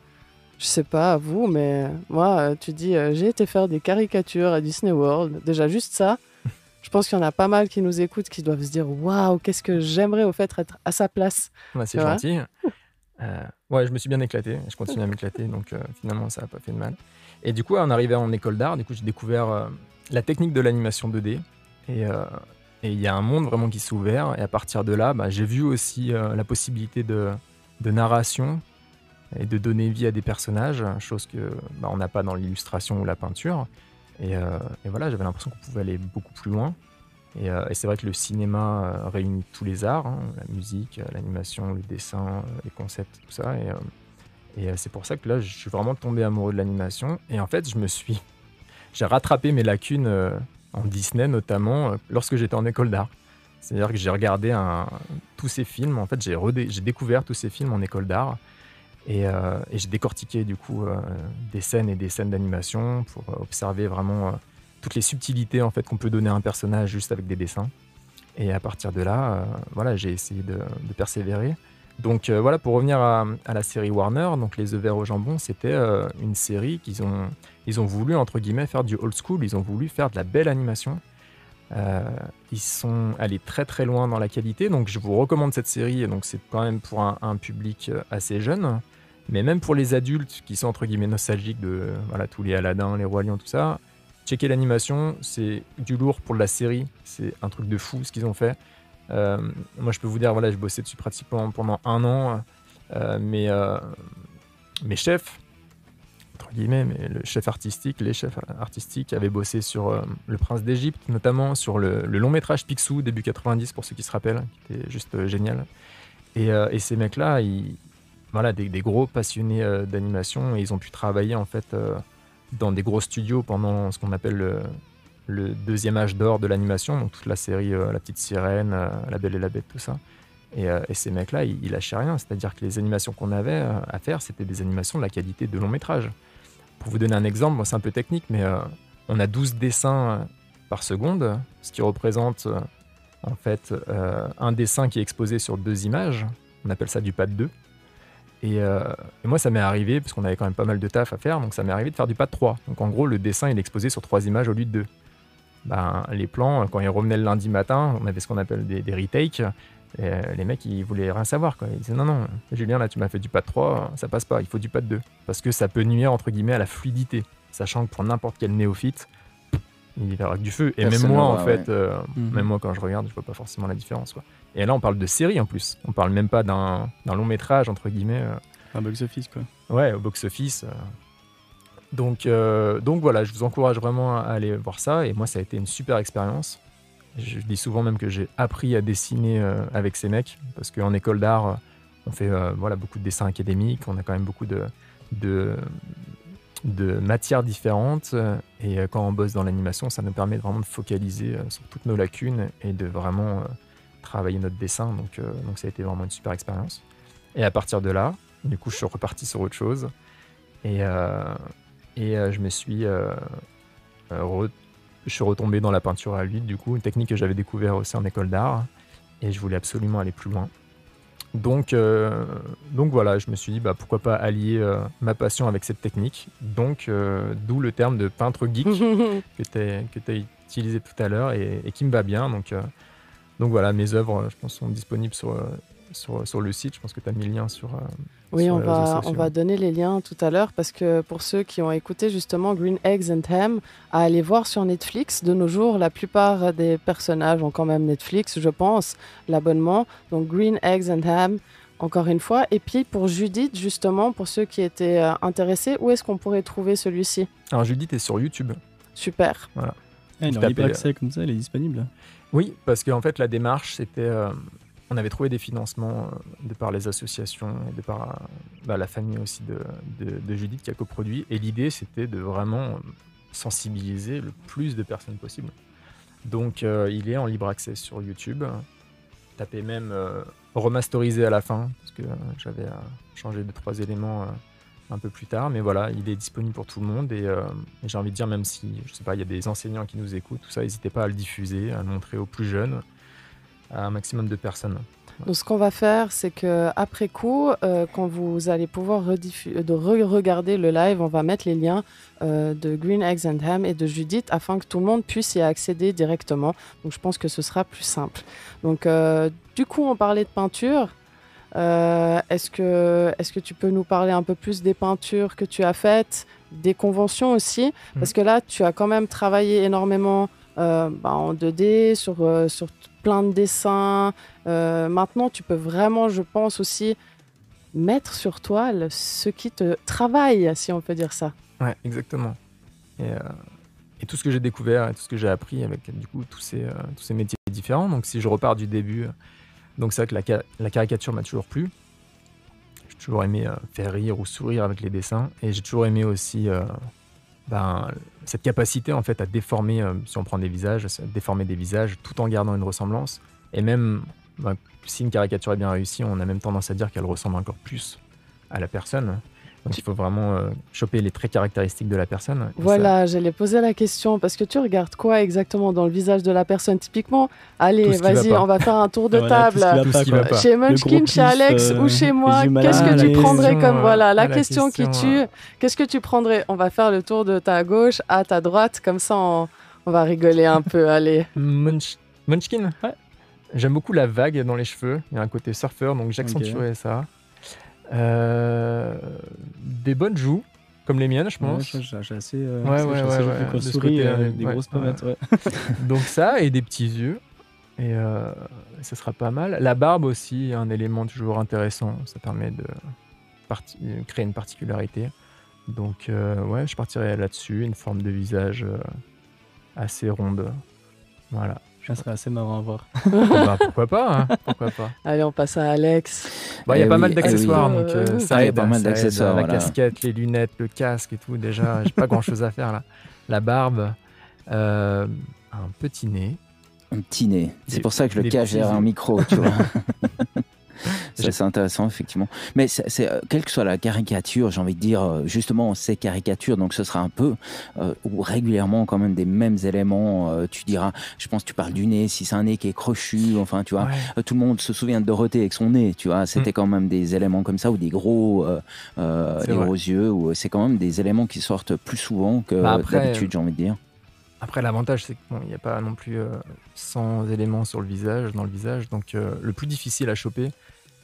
S3: je sais pas vous, mais moi euh, tu dis euh, j'ai été faire des caricatures à Disney World. Déjà juste ça, [laughs] je pense qu'il y en a pas mal qui nous écoutent qui doivent se dire waouh qu'est-ce que j'aimerais au fait être à sa place.
S5: c'est gentil. Euh, ouais, je me suis bien éclaté. Je continue à m'éclater, donc finalement ça n'a pas fait de mal. Et du coup, en arrivant en école d'art, du coup, j'ai découvert euh, la technique de l'animation 2D. Euh, et il y a un monde vraiment qui s'est ouvert. Et à partir de là, bah, j'ai vu aussi euh, la possibilité de, narration et de donner vie à des personnages, chose que bah, n'a pas dans l'illustration ou la peinture. Et, voilà, j'avais l'impression qu'on pouvait aller beaucoup plus loin. Et, c'est vrai que le cinéma réunit tous les arts, hein, la musique, l'animation, le dessin, les concepts, tout ça. Et, euh, c'est pour ça que là, je suis vraiment tombé amoureux de l'animation. Et en fait, je me suis. [laughs] J'ai rattrapé mes lacunes euh, en Disney, notamment euh, lorsque j'étais en école d'art. C'est-à-dire que j'ai regardé tous ces films. En fait, j'ai découvert tous ces films en école d'art. Et, j'ai décortiqué du coup des scènes et des scènes d'animation pour observer vraiment toutes les subtilités en fait qu'on peut donner à un personnage juste avec des dessins. Et à partir de là, voilà, j'ai essayé de, persévérer. Donc euh, voilà, pour revenir à, la série Warner, donc Les œufs verts au jambon, c'était euh, une série qu'ils ont, voulu, entre guillemets, faire du old school, ils ont voulu faire de la belle animation. Euh, ils sont allés très très loin dans la qualité, donc je vous recommande cette série, donc c'est quand même pour un, public assez jeune, mais même pour les adultes qui sont entre guillemets nostalgiques de voilà, tous les Aladdin, les Rois Lions, tout ça, checker l'animation, c'est du lourd pour la série, c'est un truc de fou ce qu'ils ont fait. Euh, moi, je peux vous dire, voilà, je bossais dessus pratiquement pendant un an. Euh, mais euh, mes chefs, entre guillemets, mais le chef artistique, les chefs artistiques avaient bossé sur Le Prince d'Égypte, notamment sur le, long métrage Picsou, début 90, pour ceux qui se rappellent, qui était juste génial. Et, ces mecs-là, voilà, des, gros passionnés d'animation, ils ont pu travailler en fait dans des gros studios pendant ce qu'on appelle le, deuxième âge d'or de l'animation, donc toute la série euh, La Petite Sirène, euh, La Belle et la Bête, tout ça. Et, euh, ces mecs-là, ils, lâchaient rien. C'est-à-dire que les animations qu'on avait à faire, c'était des animations de la qualité de long métrage. Pour vous donner un exemple, c'est un peu technique, mais on a 12 dessins par seconde, ce qui représente en fait un dessin qui est exposé sur deux images. On appelle ça du pas de 2. Et, et, moi, ça m'est arrivé, parce qu'on avait quand même pas mal de taf à faire, donc ça m'est arrivé de faire du pas de 3. Donc en gros, le dessin il est exposé sur trois images au lieu de deux. Ben, les plans, quand ils revenaient le lundi matin, on avait ce qu'on appelle des, retakes. Euh, les mecs, ils voulaient rien savoir. Quoi. Ils disaient non, non, Julien, là, tu m'as fait du pas de 3, ça passe pas, il faut du pas de 2. Parce que ça peut nuire, entre guillemets, à la fluidité. Sachant que pour n'importe quel néophyte, il verra que du feu. Et même moi, en fait, euh, mhm. même moi, quand je regarde, je vois pas forcément la différence. Quoi. Et là, on parle de série en plus. On parle même pas d'un long métrage, entre guillemets. Euh.
S4: Un box-office, quoi.
S5: Ouais, au box-office. Donc, euh, donc voilà, je vous encourage vraiment à aller voir ça. Et moi, ça a été une super expérience. Je dis souvent même que j'ai appris à dessiner euh, avec ces mecs, parce qu'en école d'art, on fait euh, voilà, beaucoup de dessins académiques, on a quand même beaucoup de, de, de matières différentes. Et quand on bosse dans l'animation, ça nous permet vraiment de focaliser sur toutes nos lacunes et de vraiment travailler notre dessin. Donc, donc ça a été vraiment une super expérience. Et à partir de là, du coup, je suis reparti sur autre chose. Et, Et je me suis je suis retombé dans la peinture à l'huile, du coup, une technique que j'avais découvert aussi en école d'art, et je voulais absolument aller plus loin. Donc, euh, donc voilà, je me suis dit bah, pourquoi pas allier euh, ma passion avec cette technique. Donc, euh, d'où le terme de peintre geek [laughs] que tu as, utilisé tout à l'heure et, et, qui me va bien. Donc, donc voilà, mes œuvres, je pense, sont disponibles sur, sur, sur, le site. Je pense que tu as mis le lien sur. Euh,
S3: oui, on, va, on va donner les liens tout à l'heure parce que pour ceux qui ont écouté justement Green Eggs and Ham, à aller voir sur Netflix, de nos jours, la plupart des personnages ont quand même Netflix, je pense, l'abonnement. Donc Green Eggs and Ham, encore une fois. Et puis pour Judith, justement, pour ceux qui étaient euh, intéressés, où est-ce qu'on pourrait trouver celui-ci?
S5: Alors Judith est sur YouTube.
S3: Super.
S5: Voilà.
S4: Il a libre accès comme ça, elle est disponible.
S5: Oui, parce qu'en fait, la démarche, c'était. Euh, on avait trouvé des financements euh, de par les associations et de par euh, bah, la famille aussi de, Judith qui a coproduit. Et l'idée, c'était de vraiment sensibiliser le plus de personnes possible. Donc, euh, il est en libre accès sur YouTube. Tapez même remasterisé à la fin, parce que j'avais changé de trois éléments un peu plus tard. Mais voilà, il est disponible pour tout le monde. Et, et j'ai envie de dire, même si, je sais pas, il y a des enseignants qui nous écoutent, tout ça, n'hésitez pas à le diffuser, à le montrer aux plus jeunes à un maximum de personnes.
S3: Donc, ce qu'on va faire, c'est que après coup, euh, quand vous allez pouvoir de re-regarder le live, on va mettre les liens euh, de Green Eggs and Ham et de Judith afin que tout le monde puisse y accéder directement. Donc, je pense que ce sera plus simple. Donc, euh, du coup, on parlait de peinture. Est-ce que, est que tu peux nous parler un peu plus des peintures que tu as faites, des conventions aussi? Parce mm. que là, tu as quand même travaillé énormément bah, en 2D, sur, sur plein de dessins. Euh, maintenant, tu peux vraiment, je pense aussi, mettre sur toile ce qui te travaille, si on peut dire ça.
S5: Ouais, exactement. Et, euh, tout ce que j'ai découvert et tout ce que j'ai appris avec du coup tous ces, euh, tous ces métiers différents. Donc si je repars du début, donc c'est vrai que la, caricature m'a toujours plu. J'ai toujours aimé faire rire ou sourire avec les dessins. Et j'ai toujours aimé aussi ben, cette capacité en fait à déformer, euh, si on prend des visages, déformer des visages tout en gardant une ressemblance. Et même ben, si une caricature est bien réussie, on a même tendance à dire qu'elle ressemble encore plus à la personne. Donc il faut vraiment euh, choper les traits caractéristiques de la personne.
S3: Voilà, j'allais poser la question parce que tu regardes quoi exactement dans le visage de la personne? Typiquement Allez, vas-y, on va faire un tour de [laughs] table. chez Munchkin, chez Alex ou euh, chez moi, qu'est-ce que tu prendrais comme voilà la, question, qui tue Qu'est-ce que tu prendrais? On va faire le tour de ta gauche à ta droite, comme ça on, va rigoler un peu. [laughs] Allez.
S5: Munchkin? Ouais. J'aime beaucoup la vague dans les cheveux. Il y a un côté surfeur, donc j'accentuerais ça. Euh, des bonnes joues, comme les miennes, je pense.
S4: Ouais, j'ai assez. Euh, ouais, ouais, ouais, souris, euh, des grosses pommettes, ouais. [laughs]
S5: Donc ça, et des petits yeux. Et ça sera pas mal. La barbe aussi, un élément toujours intéressant. Ça permet de créer une particularité. Donc, ouais, je partirais là-dessus. Une forme de visage assez ronde. Voilà.
S4: Ça serait assez marrant à voir.
S5: bah, [laughs] pourquoi pas, hein pourquoi pas.
S3: Allez, on passe à Alex.
S5: Bah, il y a eh pas mal d'accessoires, donc euh, ça aide. pas mal d'accessoires. La casquette, les lunettes, le casque et tout. Déjà, j'ai pas grand chose à faire là. La barbe, euh, un petit nez.
S2: Un petit nez. C'est pour ça que je le cache derrière un micro, tu vois. [laughs] c'est intéressant, effectivement. Mais c'est, euh, quelle que soit la caricature, j'ai envie de dire, euh, justement, ces caricatures, donc ce sera un peu, euh, ou régulièrement quand même des mêmes éléments. tu diras, je pense, tu parles du nez, si c'est un nez qui est crochu, enfin, tu vois, tout le monde se souvient de Dorothée avec son nez, tu vois, c'était mm. quand même des éléments comme ça, ou des gros, des gros yeux, ou c'est quand même des éléments qui sortent plus souvent que bah, d'habitude, j'ai envie de dire.
S5: Après, l'avantage, c'est qu'il n'y a pas non plus 100 éléments sur le visage, dans le visage. Donc, le plus difficile à choper,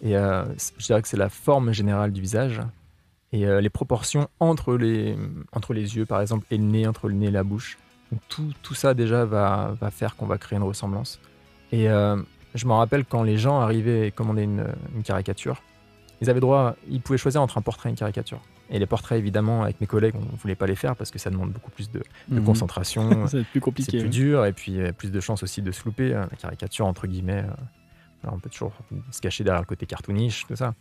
S5: et euh, je dirais que c'est la forme générale du visage et euh, les proportions entre les, entre les yeux, par exemple, et le nez, entre le nez et la bouche. Donc tout, tout ça déjà va, va faire qu'on va créer une ressemblance. Et euh, je me rappelle quand les gens arrivaient et commandaient une, une, caricature, ils avaient droit, ils pouvaient choisir entre un portrait et une caricature. Et les portraits, évidemment, avec mes collègues, on ne voulait pas les faire parce que ça demande beaucoup plus de, de mhm. concentration. [laughs]
S4: c'est plus compliqué.
S5: C'est plus dur et puis plus de chances aussi de se louper. La caricature, entre guillemets, on peut toujours se cacher derrière le côté cartoonish, tout ça.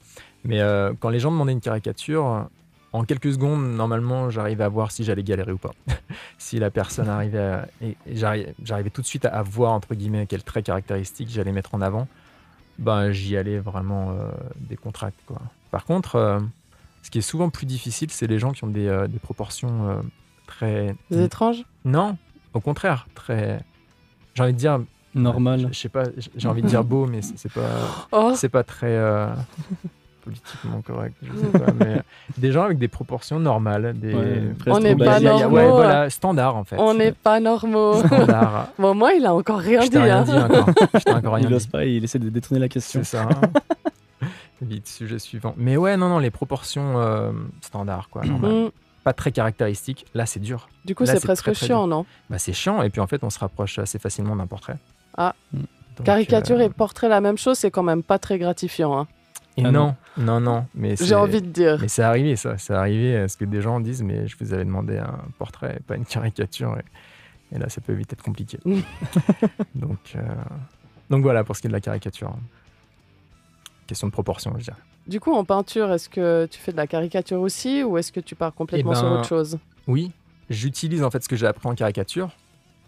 S5: Mais euh, quand les gens demandaient une caricature, en quelques secondes, normalement, j'arrivais à voir si j'allais galérer ou pas. [laughs] si la personne arrivait à, et, j'arrivais tout de suite à, voir, entre guillemets, quel trait caractéristique j'allais mettre en avant. Ben, j'y allais vraiment euh, des contracts, quoi. Par contre, euh, Ce qui est souvent plus difficile, c'est les gens qui ont des, des proportions très.
S3: Des étranges?
S5: Non, au contraire, très. J'ai envie de dire.
S4: Normal.
S5: Je, je sais pas, j'ai envie de dire beau, mais c'est pas,
S3: Oh,
S5: c'est pas très euh, politiquement correct. Je sais pas, mais des gens avec des proportions normales, des.
S4: Ouais,
S3: On n'est pas normaux.
S5: ouais, voilà, standard en fait.
S3: on n'est pas normaux.
S5: Standard. [laughs]
S3: bon, moi, il a encore rien
S5: Je
S3: dit.
S5: rien
S3: hein.
S5: dit encore. Je t'ai encore rien
S4: Il
S5: dit.
S4: ose pas, il essaie de détourner la question.
S5: C'est ça. Vite, sujet suivant. Mais ouais, non, non, les proportions euh, standards, quoi.
S3: Mm.
S5: Pas très caractéristiques. Là, c'est dur.
S3: Du coup, c'est presque
S5: très, très
S3: chiant, non?
S5: Bah, c'est chiant. Et puis, en fait, on se rapproche assez facilement d'un portrait.
S3: Ah.
S5: Donc,
S3: Caricature
S5: euh,
S3: et portrait, la même chose, c'est quand même pas très gratifiant. hein.
S5: et
S4: Ah
S5: non, non, non. Mais c'est-
S3: J'ai envie de dire.
S5: Mais c'est arrivé, ça. C'est arrivé. euh, Ce que des gens disent, mais je vous avais demandé un portrait, pas une caricature. Et, et là, ça peut vite être compliqué. [laughs] Donc, euh, donc voilà pour ce qui est de la caricature. Question de proportion, je dirais.
S3: Du coup, en peinture, est-ce que tu fais de la caricature aussi ou est-ce que tu pars complètement
S5: Eh
S3: sur
S5: ben,
S3: autre chose?
S5: Oui, j'utilise en fait ce que j'ai appris en caricature.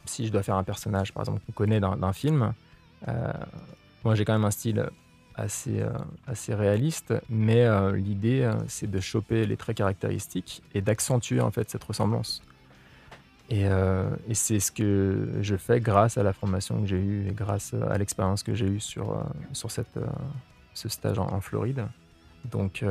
S5: Si je dois faire un personnage, par exemple, qu'on connaît d'un film, euh, moi j'ai quand même un style assez, euh, assez réaliste, mais euh, l'idée c'est de choper les traits caractéristiques et d'accentuer en fait cette ressemblance. Et, c'est ce que je fais grâce à la formation que j'ai eue et grâce à l'expérience que j'ai eue sur, sur cette, ce stage en, en Floride. Donc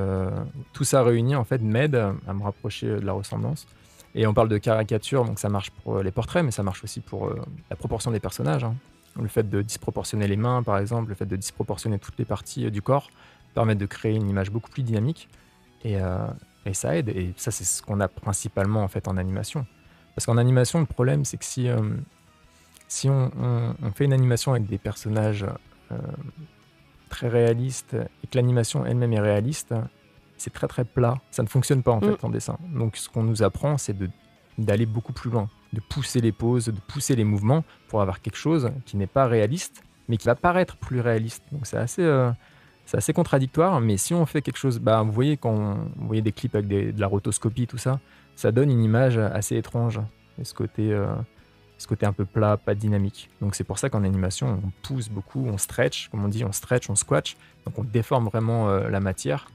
S5: tout ça réuni en fait m'aide à me rapprocher de la ressemblance. Et on parle de caricature, donc ça marche pour euh, les portraits, mais ça marche aussi pour euh, la proportion des personnages. hein. Le fait de disproportionner les mains, par exemple, le fait de disproportionner toutes les parties euh, du corps, permet de créer une image beaucoup plus dynamique. Et, ça aide. Et ça, c'est ce qu'on a principalement en fait en animation. Parce qu'en animation, le problème, c'est que si, on, fait une animation avec des personnages très réalistes et que l'animation elle-même est réaliste, c'est très très plat. Ça ne fonctionne pas en
S3: Mm.
S5: fait en dessin. Donc ce qu'on nous apprend, c'est d'aller beaucoup plus loin, de pousser les poses, de pousser les mouvements pour avoir quelque chose qui n'est pas réaliste, mais qui va paraître plus réaliste. Donc c'est assez, euh, c'est assez contradictoire. Mais si on fait quelque chose, bah, vous voyez quand on- vous voyez des clips avec des- de la rotoscopie, tout ça, ça donne une image assez étrange. Et ce côté, euh, ce côté un peu plat, pas dynamique. Donc c'est pour ça qu'en animation, on pousse beaucoup, on stretch, comme on dit, on stretch, on squatch. Donc on déforme vraiment euh, la matière,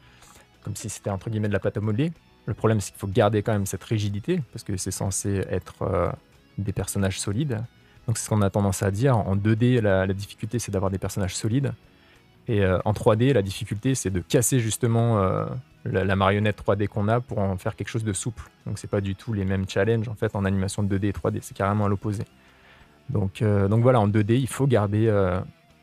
S5: comme si c'était entre guillemets de la pâte à modeler. Le problème, c'est qu'il faut garder quand même cette rigidité, parce que c'est censé être euh, des personnages solides. Donc c'est ce qu'on a tendance à dire. En 2D, la, difficulté, c'est d'avoir des personnages solides. Et euh, en 3D, la difficulté, c'est de casser justement euh, la, marionnette 3D qu'on a pour en faire quelque chose de souple. Donc c'est pas du tout les mêmes challenges en fait en animation de 2D et 3D, c'est carrément à l'opposé. Donc, donc voilà, en 2D, il faut garder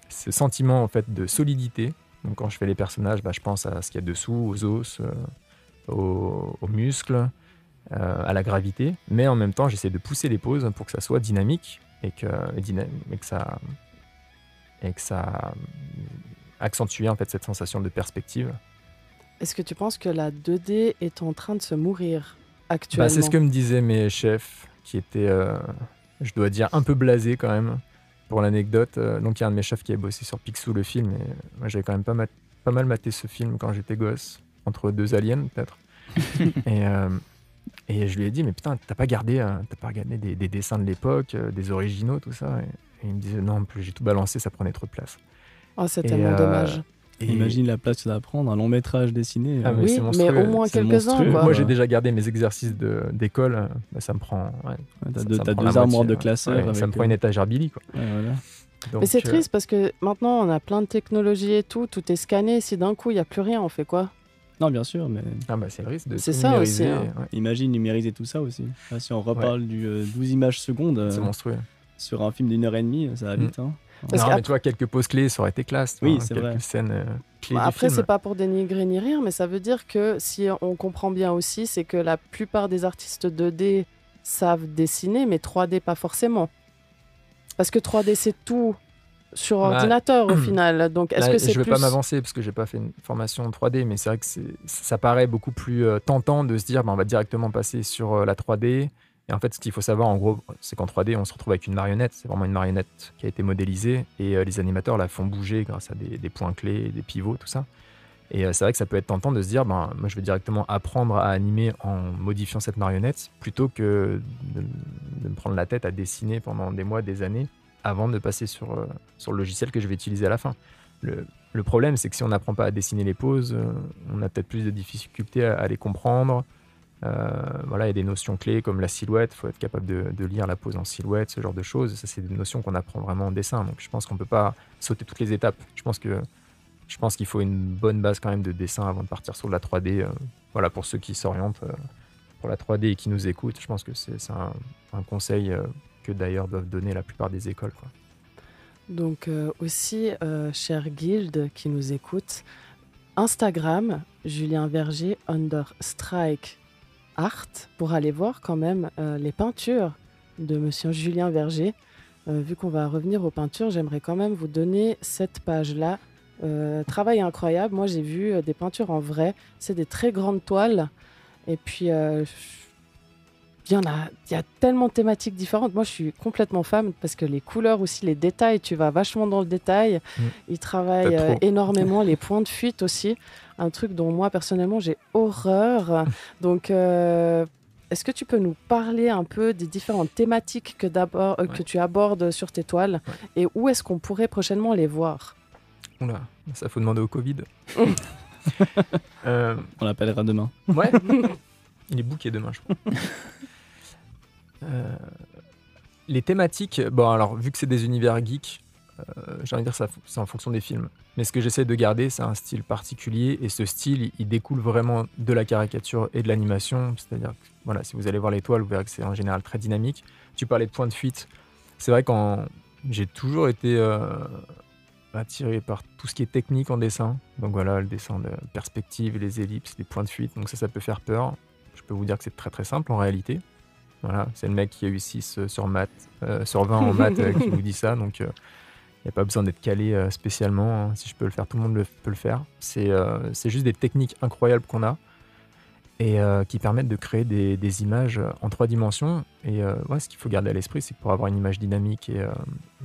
S5: ce sentiment en fait de solidité. Donc quand je fais les personnages, bah, je pense à ce qu'il y a dessous, aux os, euh, aux, aux muscles, euh, à la gravité, mais en même temps, j'essaie de pousser les poses pour que ça soit dynamique et que, et ça et que ça euh, accentue en fait cette sensation de perspective.
S3: Est-ce que tu penses que la 2D est en train de se mourir actuellement
S5: Bah, c'est ce que me disaient mes chefs, qui étaient, euh, je dois dire, un peu blasés quand même. Pour l'anecdote, euh, donc il y a un de mes chefs qui a bossé sur Picsou, le film, et moi j'avais quand même pas, mat- pas mal maté ce film quand j'étais gosse, entre deux aliens peut-être. [laughs] et, euh, et je lui ai dit, mais putain, t'as pas gardé, euh, t'as pas regardé des, des dessins de l'époque, euh, des originaux, tout ça? Et, et il me disait, non, plus j'ai tout balancé, ça prenait trop de place.
S3: Oh, c'est
S5: Et,
S3: tellement
S5: euh,
S3: dommage.
S5: Et-
S4: Imagine la place que ça va prendre, un long métrage dessiné.
S5: Ah,
S4: euh,
S5: mais
S3: Oui,
S5: c'est
S3: mais au moins quelques-uns.
S5: Moi, j'ai déjà gardé mes exercices de- d'école. euh, bah, ça me prend. ouais,
S4: T'as
S5: ça-
S4: deux,
S5: ça
S4: armoires de
S5: ouais.
S4: classeur.
S5: Ouais, ça
S4: avec,
S5: me prend une étagère Billy, quoi.
S4: euh, ouais, voilà.
S5: Donc,
S3: Mais c'est
S5: euh,
S3: triste parce que maintenant on a plein de technologies et tout, tout est scanné. Si d'un coup il n'y a plus rien, on fait quoi?
S4: Non, bien sûr, mais
S5: Ah bah, c'est le risque de
S3: C'est ça aussi, hein.
S5: ouais,
S4: imagine numériser tout ça aussi. Là, si on reparle du euh, 12 images secondes euh,
S5: C'est monstrueux.
S4: sur un film d'une heure et demie, ça va
S5: Mm.
S4: vite. Hein.
S3: Parce
S5: non, mais tu vois, quelques poses clés, ça aurait été classe.
S4: Oui,
S5: vois,
S4: c'est vrai.
S5: scènes euh, clés
S3: Bah, Après, c'est pas pour dénigrer ni rire, mais ça veut dire que si on comprend bien aussi, c'est que la plupart des artistes 2D savent dessiner, mais 3D pas forcément. Parce que 3D c'est tout sur
S5: Bah,
S3: ordinateur au [clears throat] final. Donc est-ce que c'est
S5: je vais
S3: plus
S5: pas m'avancer parce que j'ai pas fait une formation en 3D, mais c'est vrai que ça paraît beaucoup plus euh, tentant de se dire bah, on va directement passer sur euh, la 3D. Et en fait, ce qu'il faut savoir en gros, c'est qu'en 3D, on se retrouve avec une marionnette. C'est vraiment une marionnette qui a été modélisée et euh, les animateurs la font bouger grâce à des, points clés, des pivots, tout ça. Et euh, c'est vrai que ça peut être tentant de se dire ben, moi, je vais directement apprendre à animer en modifiant cette marionnette plutôt que de, me prendre la tête à dessiner pendant des mois, des années avant de passer sur, euh, sur le logiciel que je vais utiliser à la fin. le, problème, c'est que si on n'apprend pas à dessiner les poses, on a peut-être plus de difficultés à les comprendre. Euh, voilà, il y a des notions clés comme la silhouette, il faut être capable de, lire la pose en silhouette, ce genre de choses. Ça, c'est des notions qu'on apprend vraiment en dessin. Donc, je pense qu'on ne peut pas sauter toutes les étapes. Je pense que je pense qu'il faut une bonne base quand même de dessin avant de partir sur la 3D. euh, voilà, pour ceux qui s'orientent euh, pour la 3D et qui nous écoutent, je pense que c'est un, conseil que d'ailleurs doivent donner la plupart des écoles.
S3: Donc aussi, euh, cher Guild qui nous écoute, Instagram, Julien Verger, under strike art, pour aller voir quand même euh, les peintures de monsieur Julien Verger. Euh, vu qu'on va revenir aux peintures, j'aimerais quand même vous donner cette page-là. Euh, travail incroyable, moi j'ai vu des peintures en vrai, c'est des très grandes toiles. Et puis, il y en a, il y a tellement de thématiques différentes. Moi, je suis complètement fan parce que les couleurs aussi, les détails, tu vas vachement dans le détail.
S5: Mm.
S3: Il travaille
S5: Pas trop.
S3: euh, énormément les points de fuite aussi, un truc dont moi personnellement j'ai horreur. [laughs] Donc, euh, est-ce que tu peux nous parler un peu des différentes thématiques que, d'abord, euh, que tu abordes sur tes toiles et où est-ce qu'on pourrait prochainement les voir?
S5: Oula, ça faut demander au Covid. [laughs] Euh,
S4: On l'appellera demain.
S5: Ouais. [laughs] Il est booké demain, je crois. Euh, les thématiques, bon alors vu que c'est des univers geeks, j'ai envie de dire ça, c'est en fonction des films. Mais ce que j'essaie de garder, c'est un style particulier et ce style, il, découle vraiment de la caricature et de l'animation. C'est-à-dire, que, voilà, si vous allez voir l'étoile, vous verrez que c'est en général très dynamique. Tu parlais de points de fuite. C'est vrai quand j'ai toujours été euh, attiré par tout ce qui est technique en dessin. Donc voilà, le dessin de perspective, les ellipses, les points de fuite. Donc ça, ça peut faire peur. Je peux vous dire que c'est très très simple en réalité. Voilà, c'est le mec qui a eu 6 sur, maths, euh, sur 20 en maths euh, qui vous dit ça. Donc n'y a pas besoin d'être calé euh, spécialement. hein. Si je peux le faire, tout le monde peut le faire. C'est euh, c'est juste des techniques incroyables qu'on a et euh, qui permettent de créer des, images en trois dimensions. Et euh, ce qu'il faut garder à l'esprit, c'est que pour avoir une image dynamique et,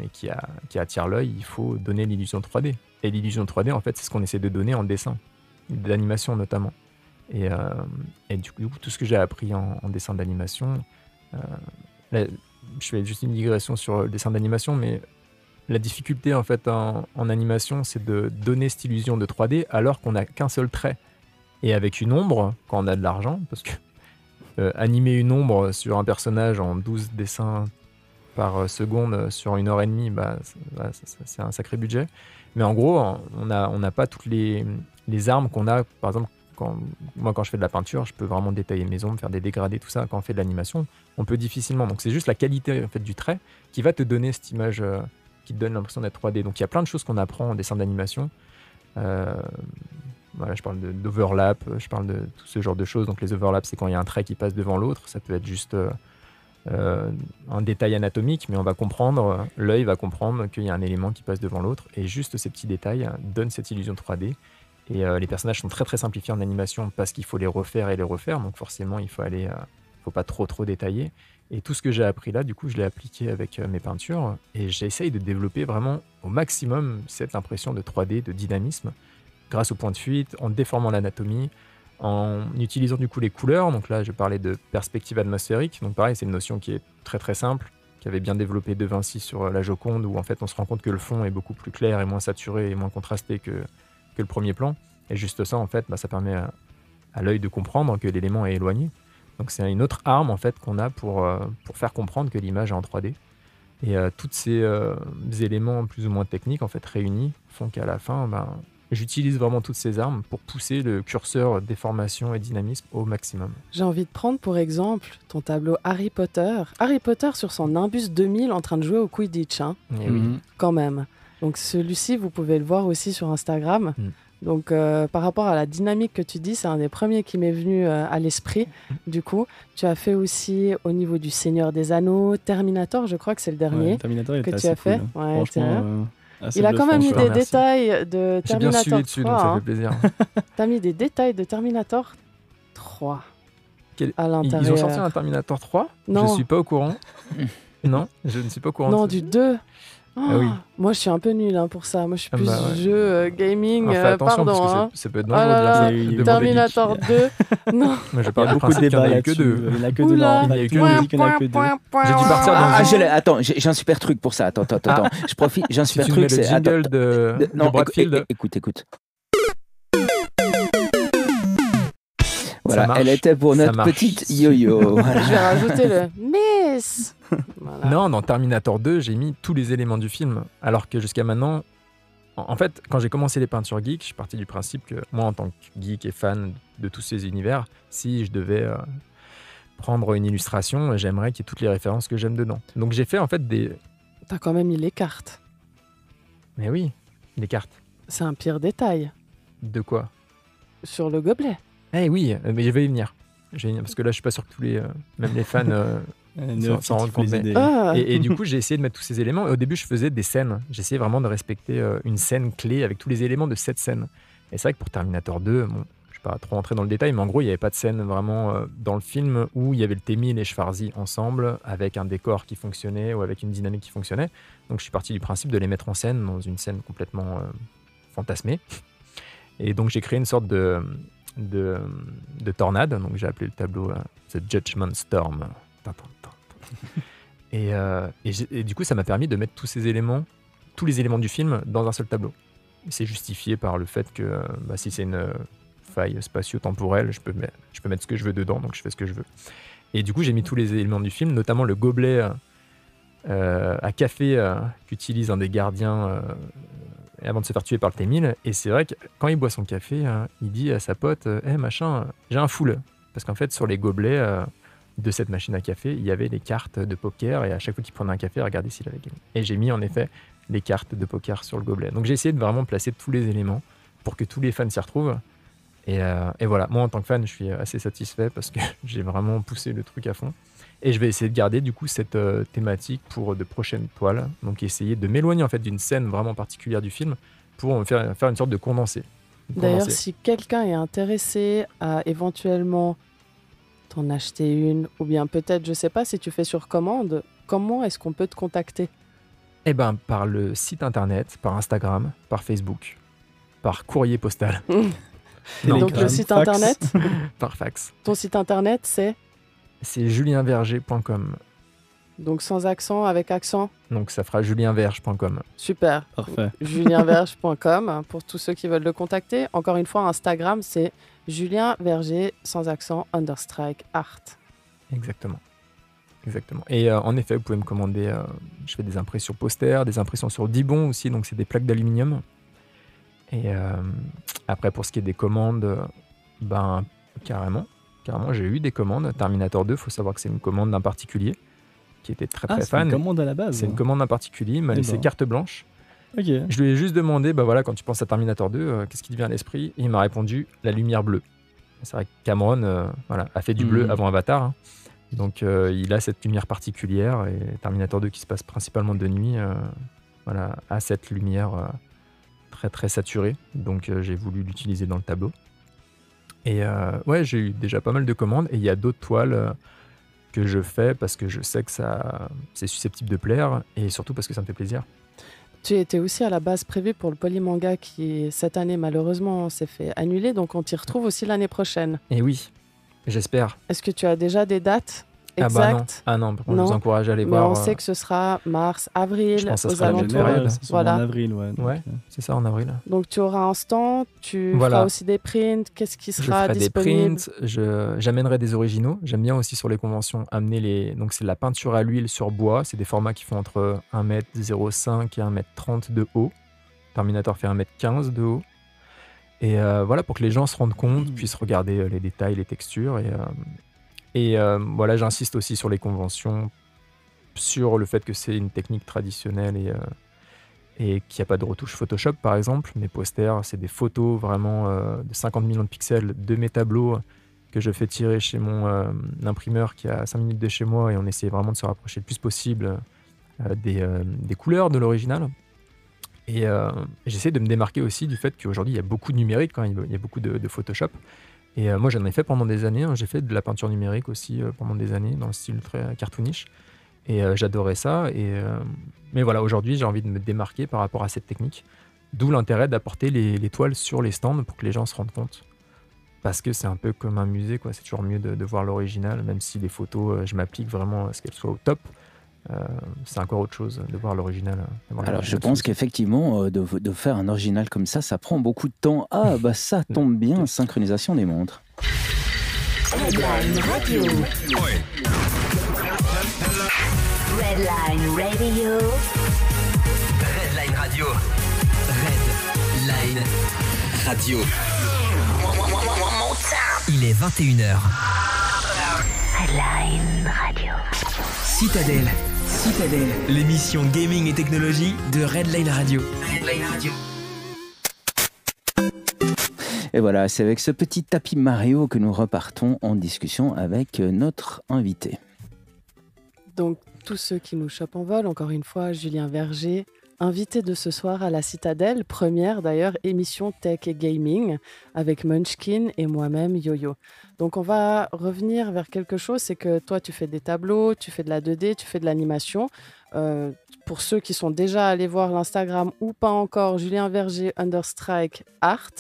S5: et qui, a- qui attire l'œil, il faut donner l'illusion 3D. Et l'illusion 3D, en fait, c'est ce qu'on essaie de donner en dessin, d'animation notamment. Et, et du, coup, tout ce que j'ai appris en, en dessin d'animation, je fais juste une digression sur le dessin d'animation, mais la difficulté en fait en, animation, c'est de donner cette illusion de 3D alors qu'on n'a qu'un seul trait. Et avec une ombre, quand on a de l'argent, parce que euh, animer une ombre sur un personnage en 12 dessins par euh, seconde sur une heure et demie, bah, c'est voilà, c'est- un sacré budget. Mais en gros, on n'a pas toutes les, armes qu'on a. Par exemple, moi, quand je fais de la peinture, je peux vraiment détailler mes ombres, faire des dégradés, tout ça. Quand on fait de l'animation, on peut difficilement. Donc, c'est juste la qualité du trait qui va te donner cette image euh, donne l'impression d'être 3D. Donc, il y a plein de choses qu'on apprend en dessin d'animation. Euh, voilà, je parle d'overlap, je parle de tout ce genre de choses. Donc, les overlaps, c'est quand il y a un trait qui passe devant l'autre. Ça peut être juste. euh, euh, un détail anatomique, mais on va comprendre, l'œil va comprendre qu'il y a un élément qui passe devant l'autre, et juste ces petits détails donnent cette illusion 3D. Et les personnages sont très très simplifiés en animation parce qu'il faut les refaire et les refaire, donc forcément il faut aller, faut pas trop trop détailler. Et tout ce que j'ai appris là, du coup, je l'ai appliqué avec euh, mes peintures, et j'essaye de développer vraiment au maximum cette impression de 3D, de dynamisme, grâce au point de fuite, en déformant l'anatomie, en utilisant du coup les couleurs. Donc là, je parlais de perspective atmosphérique. Donc pareil, c'est une notion qui est très très simple, qui avait bien développé De Vinci sur euh, la Joconde, où en fait on se rend compte que le fond est beaucoup plus clair et moins saturé et moins contrasté que, le premier plan. Et juste ça, en fait, bah, ça permet à, à l'œil de comprendre que l'élément est éloigné. Donc c'est une autre arme en fait qu'on a pour, euh, pour faire comprendre que l'image est en 3D. Et euh, tous ces euh, éléments plus ou moins techniques en fait réunis font qu'à la fin, ben, j'utilise vraiment toutes ces armes pour pousser le curseur déformation et dynamisme au maximum.
S3: J'ai envie de prendre pour exemple ton tableau Harry Potter. Harry Potter sur son Nimbus 2000 en train de jouer au Quidditch, hein,
S5: Et oui.
S2: Mhm.
S3: quand même. Donc celui-ci, vous pouvez le voir aussi sur Instagram.
S5: Mm.
S3: Donc euh, par rapport à la dynamique que tu dis, c'est un des premiers qui m'est venu euh, à l'esprit. [laughs] Du coup, tu as fait aussi au niveau du Seigneur des Anneaux, Terminator, je crois que c'est le dernier.
S4: Ouais, Terminator il
S3: que tu as fait.
S4: cool.
S3: Ouais,
S4: Franchement,
S3: tiens.
S4: euh,
S3: Il a quand même mis des détails de
S5: J'ai bien
S3: Terminator
S5: suivi dessus,
S3: 3.
S5: donc ça
S3: hein.
S5: fait plaisir. [laughs]
S3: T'as mis des détails de Terminator 3
S5: Quel-
S3: à l'intérieur.
S5: Ils ont sorti un Terminator 3
S3: Non.
S5: Je suis pas au courant. [laughs] Non, je ne suis pas au courant.
S3: Non, du 2.
S5: Ah oui. [gasps]
S3: Moi, je suis un peu nul hein, pour ça. Moi, je suis
S5: Ah
S3: plus
S5: bah ouais.
S3: jeu euh, gaming.
S5: Fais
S3: euh,
S5: attention
S3: pardon.
S5: parce que
S3: hein.
S5: c'est- ça peut être
S3: Oh là
S5: dangereux de dire
S3: là,
S5: ça.
S4: Il y a eu-
S5: de
S3: Terminator 2. [laughs] non.
S5: Moi, je
S4: Il y
S5: parle
S4: beaucoup de
S5: principe qu'il y en
S4: débats
S5: a que deux.
S4: Il n'y en a que deux.
S5: Il y a que
S4: deux.
S3: point, point,
S5: J'ai dû
S3: point.
S5: partir dans
S2: Ah. Attends, j'ai j'ai un super truc pour ça. Attends, attends,
S5: Ah.
S2: attends. Je profite. J'ai un super truc.
S5: le
S2: C'est
S5: de,
S2: écoute, écoute, Voilà,
S5: marche.
S2: elle était pour notre petite yo-yo. Voilà. [laughs]
S3: Je vais rajouter le [laughs] Miss. Voilà.
S5: Non, dans Terminator 2, j'ai mis tous les éléments du film. Alors que jusqu'à maintenant, en fait, quand j'ai commencé les peintures geeks, je suis parti du principe que moi, en tant que geek et fan de tous ces univers, si je devais euh, prendre une illustration, j'aimerais qu'il y ait toutes les références que j'aime dedans. Donc j'ai fait en fait des.
S3: T'as quand même mis les cartes.
S5: Mais oui, les cartes.
S3: C'est un pire détail.
S5: De quoi?
S3: Sur le gobelet.
S5: Eh oui, euh, mais je vais y venir. Je vais y venir, parce que là, je suis pas sûr que tous les, euh, même les fans. euh, [laughs]
S4: faut les
S5: compte.
S3: Ah.
S5: Et, et du [laughs] coup, j'ai essayé de mettre tous ces éléments. Et au début, je faisais des scènes. J'essayais vraiment de respecter euh, une scène clé avec tous les éléments de cette scène. Et c'est vrai que pour Terminator 2, bon, je ne vais pas trop rentrer dans le détail, mais en gros, il n'y avait pas de scène vraiment euh, dans le film où il y avait le T-1000 et Schwarzy ensemble, avec un décor qui fonctionnait ou avec une dynamique qui fonctionnait. Donc, je suis parti du principe de les mettre en scène dans une scène complètement euh, fantasmée. Et donc, j'ai créé une sorte de, de, de tornade. Donc, j'ai appelé le tableau euh, The Judgment Storm. Euh, et du coup, ça m'a permis de mettre tous ces éléments, tous les éléments du film dans un seul tableau. C'est justifié par le fait que euh, bah, si c'est une faille spatio-temporelle, je peux, mettre, je peux mettre ce que je veux dedans, donc je fais ce que je veux. Et du coup, j'ai mis tous les éléments du film, notamment le gobelet à café qu'utilise un des gardiens avant de se faire tuer par le T-1000. Et c'est vrai que quand il boit son café, euh, il dit à sa pote Hé machin, j'ai un full. Parce qu'en fait, sur les gobelets euh, de cette machine à café, il y avait des cartes de poker. Et à chaque fois qu'il prenait un café, il regardait s'il avait gagné. Et j'ai mis en effet les cartes de poker sur le gobelet. Donc j'ai essayé de vraiment placer tous les éléments pour que tous les fans s'y retrouvent. Et, euh, et voilà, moi en tant que fan, je suis assez satisfait parce que [laughs] j'ai vraiment poussé le truc à fond. Et je vais essayer de garder du coup cette euh, thématique pour de prochaines toiles. Donc essayer de m'éloigner en fait d'une scène vraiment particulière du film pour faire, faire une sorte de condensé.
S3: D'ailleurs, si quelqu'un est intéressé à éventuellement t'en acheter une, ou bien peut-être, je sais pas, si tu fais sur commande, comment est-ce qu'on peut te contacter?
S5: Eh ben par le site internet, par Instagram, par Facebook, par courrier postal, [laughs] Non.
S3: Donc le site
S4: fax.
S3: internet, [laughs]
S5: par fax.
S3: ton site internet, c'est?
S5: C'est julienverger.com.
S3: donc sans accent, avec accent.
S5: Donc ça fera julienverge.com.
S3: Super.
S4: Parfait. [laughs]
S3: julienverge.com pour tous ceux qui veulent le contacter. Encore une fois, Instagram, c'est Julien Verger sans accent understrike art.
S5: Exactement. Exactement. Et euh, en effet, vous pouvez me commander. euh, je fais des impressions posters, des impressions sur Dibon aussi, donc c'est des plaques d'aluminium. Et euh, après, pour ce qui est des commandes, ben carrément, carrément, j'ai eu des commandes. Terminator 2, faut savoir que c'est une commande d'un particulier qui était très
S4: Ah,
S5: très
S4: c'est
S5: fan.
S4: une commande à la base.
S5: C'est une commande d'un particulier, il m'a
S4: Eh
S5: laissé
S4: ben.
S5: carte blanche.
S4: Ok.
S5: Je lui ai juste demandé, bah voilà, quand tu penses à Terminator 2, euh, qu'est-ce qui te vient à l'esprit? Et il m'a répondu la lumière bleue. C'est vrai que Cameron euh, voilà, a fait du bleu
S4: Mhm.
S5: avant Avatar. hein. Donc euh, il a cette lumière particulière et Terminator 2 qui se passe principalement de nuit voilà, a cette lumière très très saturée. Donc j'ai voulu l'utiliser dans le tableau. Et euh, ouais, j'ai eu déjà pas mal de commandes et il y a d'autres toiles euh, que je fais parce que je sais que ça c'est susceptible de plaire et surtout parce que ça me fait plaisir.
S3: Tu étais aussi à la base prévu pour le polymanga qui, cette année, malheureusement, s'est fait annuler. Donc, on t'y retrouve aussi l'année prochaine.
S5: Et oui, j'espère.
S3: Est-ce que tu as déjà des dates?
S5: Ah bah non, ah non, contre, je vous
S3: Non.
S5: encourage à aller
S3: Mais
S5: voir.
S3: on
S5: euh,
S3: sait que ce sera mars, avril,
S5: Je pense que ça
S3: aux
S5: sera même
S3: alentours.
S5: période.
S4: C'est
S3: Voilà.
S4: en avril, ouais. donc,
S5: Ouais.
S4: euh,
S5: C'est ça en avril.
S3: Donc, tu auras un stand, tu
S5: Voilà.
S3: feras aussi des prints. Qu'est-ce qui
S5: Je
S3: sera
S5: ferai des prints, je- j'amènerai des originaux. J'aime bien aussi sur les conventions amener les. Donc c'est de la peinture à l'huile sur bois. C'est des formats qui font entre 1m05 et 1m30 de haut. Terminator fait 1m15 de haut. Et euh, voilà, pour que les gens se rendent compte, puissent regarder euh, les détails, les textures. Et, euh, et euh, voilà, j'insiste aussi sur les conventions, sur le fait que c'est une technique traditionnelle et, euh, et qu'il n'y a pas de retouche Photoshop, par exemple. Mes posters, c'est des photos vraiment euh, de 50 millions de pixels de mes tableaux que je fais tirer chez mon imprimeur qui est à 5 minutes de chez moi et on essaie vraiment de se rapprocher le plus possible des, des couleurs de l'original. Et j'essaie de me démarquer aussi du fait qu'aujourd'hui il y a beaucoup de numérique, quand il y a beaucoup de Photoshop. Et euh, moi j'en ai fait pendant des années, hein. j'ai fait de la peinture numérique aussi euh, pendant des années dans le style très cartoonish. Et j'adorais ça. Et, mais voilà, aujourd'hui, j'ai envie de me démarquer par rapport à cette technique. D'où l'intérêt d'apporter les, toiles sur les stands pour que les gens se rendent compte. Parce que c'est un peu comme un musée. C'est toujours mieux de, voir l'original, même si les photos, je m'applique vraiment à ce qu'elles soient au top. Euh, c'est encore autre chose de voir l'original.
S2: Alors je pense qu'effectivement, euh, de, faire un original comme ça, ça prend beaucoup de temps. Ah [laughs] bah ça tombe bien, synchronisation des montres. Redline Radio. Redline Radio. Redline Radio. Redline Radio. Il est 21h. Redline Radio. Citadelle. Citadelle. L'émission Gaming et Technologie de Redline Radio. Redline Radio. Et voilà, c'est avec ce petit tapis Mario que nous repartons en discussion avec notre invité.
S3: Donc, tous ceux qui nous chopent en vol, encore une fois, Julien Verger, invité de ce soir à la Citadelle, première d'ailleurs émission tech et gaming avec Munchkin et moi-même Yo-Yo. Donc on va revenir vers quelque chose, c'est que toi tu fais des tableaux, tu fais de la 2D, tu fais de l'animation. Euh, pour ceux qui sont déjà allés voir l'Instagram ou pas encore, Julien Verger Understrike Art.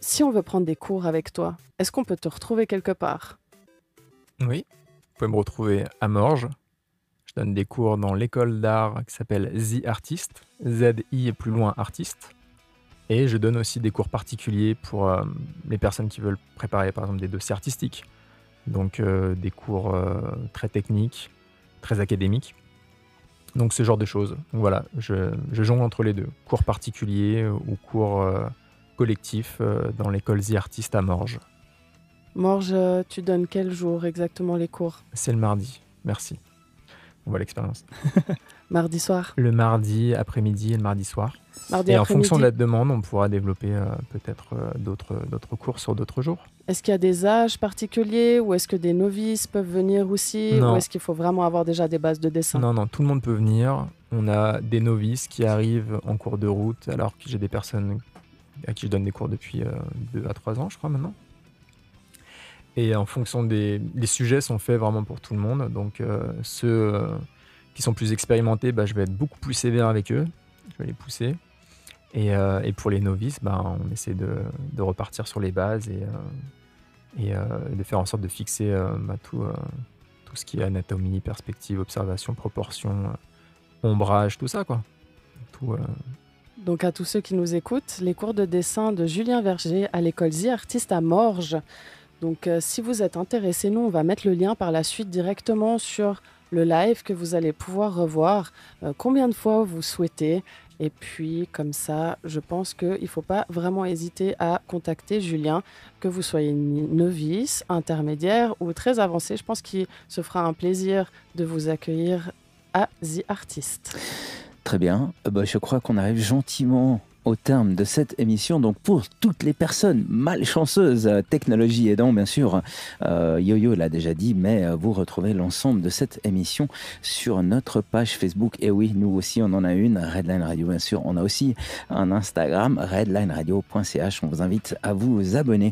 S3: Si on veut prendre des cours avec toi, est-ce qu'on peut te retrouver quelque part?
S5: Oui, vous pouvez me retrouver à Morges, donne des cours dans l'école d'art qui s'appelle The Artist, Z-I et plus loin artiste. Et je donne aussi des cours particuliers pour euh, les personnes qui veulent préparer par exemple des dossiers artistiques. Donc euh, des cours euh, très techniques, très académiques. Donc ce genre de choses. Donc voilà, je, je jongle entre les deux. Cours particuliers ou cours collectifs dans l'école The Artist à Morges.
S3: Morges, tu donnes quel jour exactement les cours?
S5: C'est le mardi, merci. On voit l'expérience. [laughs]
S3: mardi soir
S5: Le mardi après-midi et le mardi soir. et en fonction de la demande, on pourra développer euh, peut-être euh, d'autres, d'autres cours sur d'autres jours.
S3: Est-ce qu'il y a des âges particuliers ou est-ce que des novices peuvent venir aussi Ou est-ce qu'il faut vraiment avoir déjà des bases de dessin?
S5: Non, non, tout le monde peut venir. On a des novices qui arrivent en cours de route alors que j'ai des personnes à qui je donne des cours depuis 2 euh, à 3 ans, je crois maintenant. Et en fonction des les sujets sont faits vraiment pour tout le monde. Donc euh, ceux euh, qui sont plus expérimentés, bah, je vais être beaucoup plus sévère avec eux. Je vais les pousser. Et, euh, pour les novices, bah, on essaie de, repartir sur les bases et, de faire en sorte de fixer bah, tout, ce qui est anatomie, perspective, observation, proportion, ombrage, tout ça. quoi.
S3: Donc à tous ceux qui nous écoutent, les cours de dessin de Julien Verger à l'école The Artiste à Morges donc euh, si vous êtes intéressé, nous, on va mettre le lien par la suite directement sur le live que vous allez pouvoir revoir euh, combien de fois vous souhaitez. Et puis comme ça, je pense qu'il ne faut pas vraiment hésiter à contacter Julien, que vous soyez novice, intermédiaire ou très avancé. Je pense qu'il se fera un plaisir de vous accueillir à The Artist.
S2: Très bien. Euh, bah, je crois qu'on arrive gentiment au terme de cette émission. Donc pour toutes les personnes malchanceuses, technologie aidant bien sûr, euh, Yo-Yo l'a déjà dit, mais euh, vous retrouvez l'ensemble de cette émission sur notre page Facebook. Et oui, nous aussi on en a une, Redline Radio bien sûr. On a aussi un Instagram, redlineradio.ch. On vous invite à vous abonner.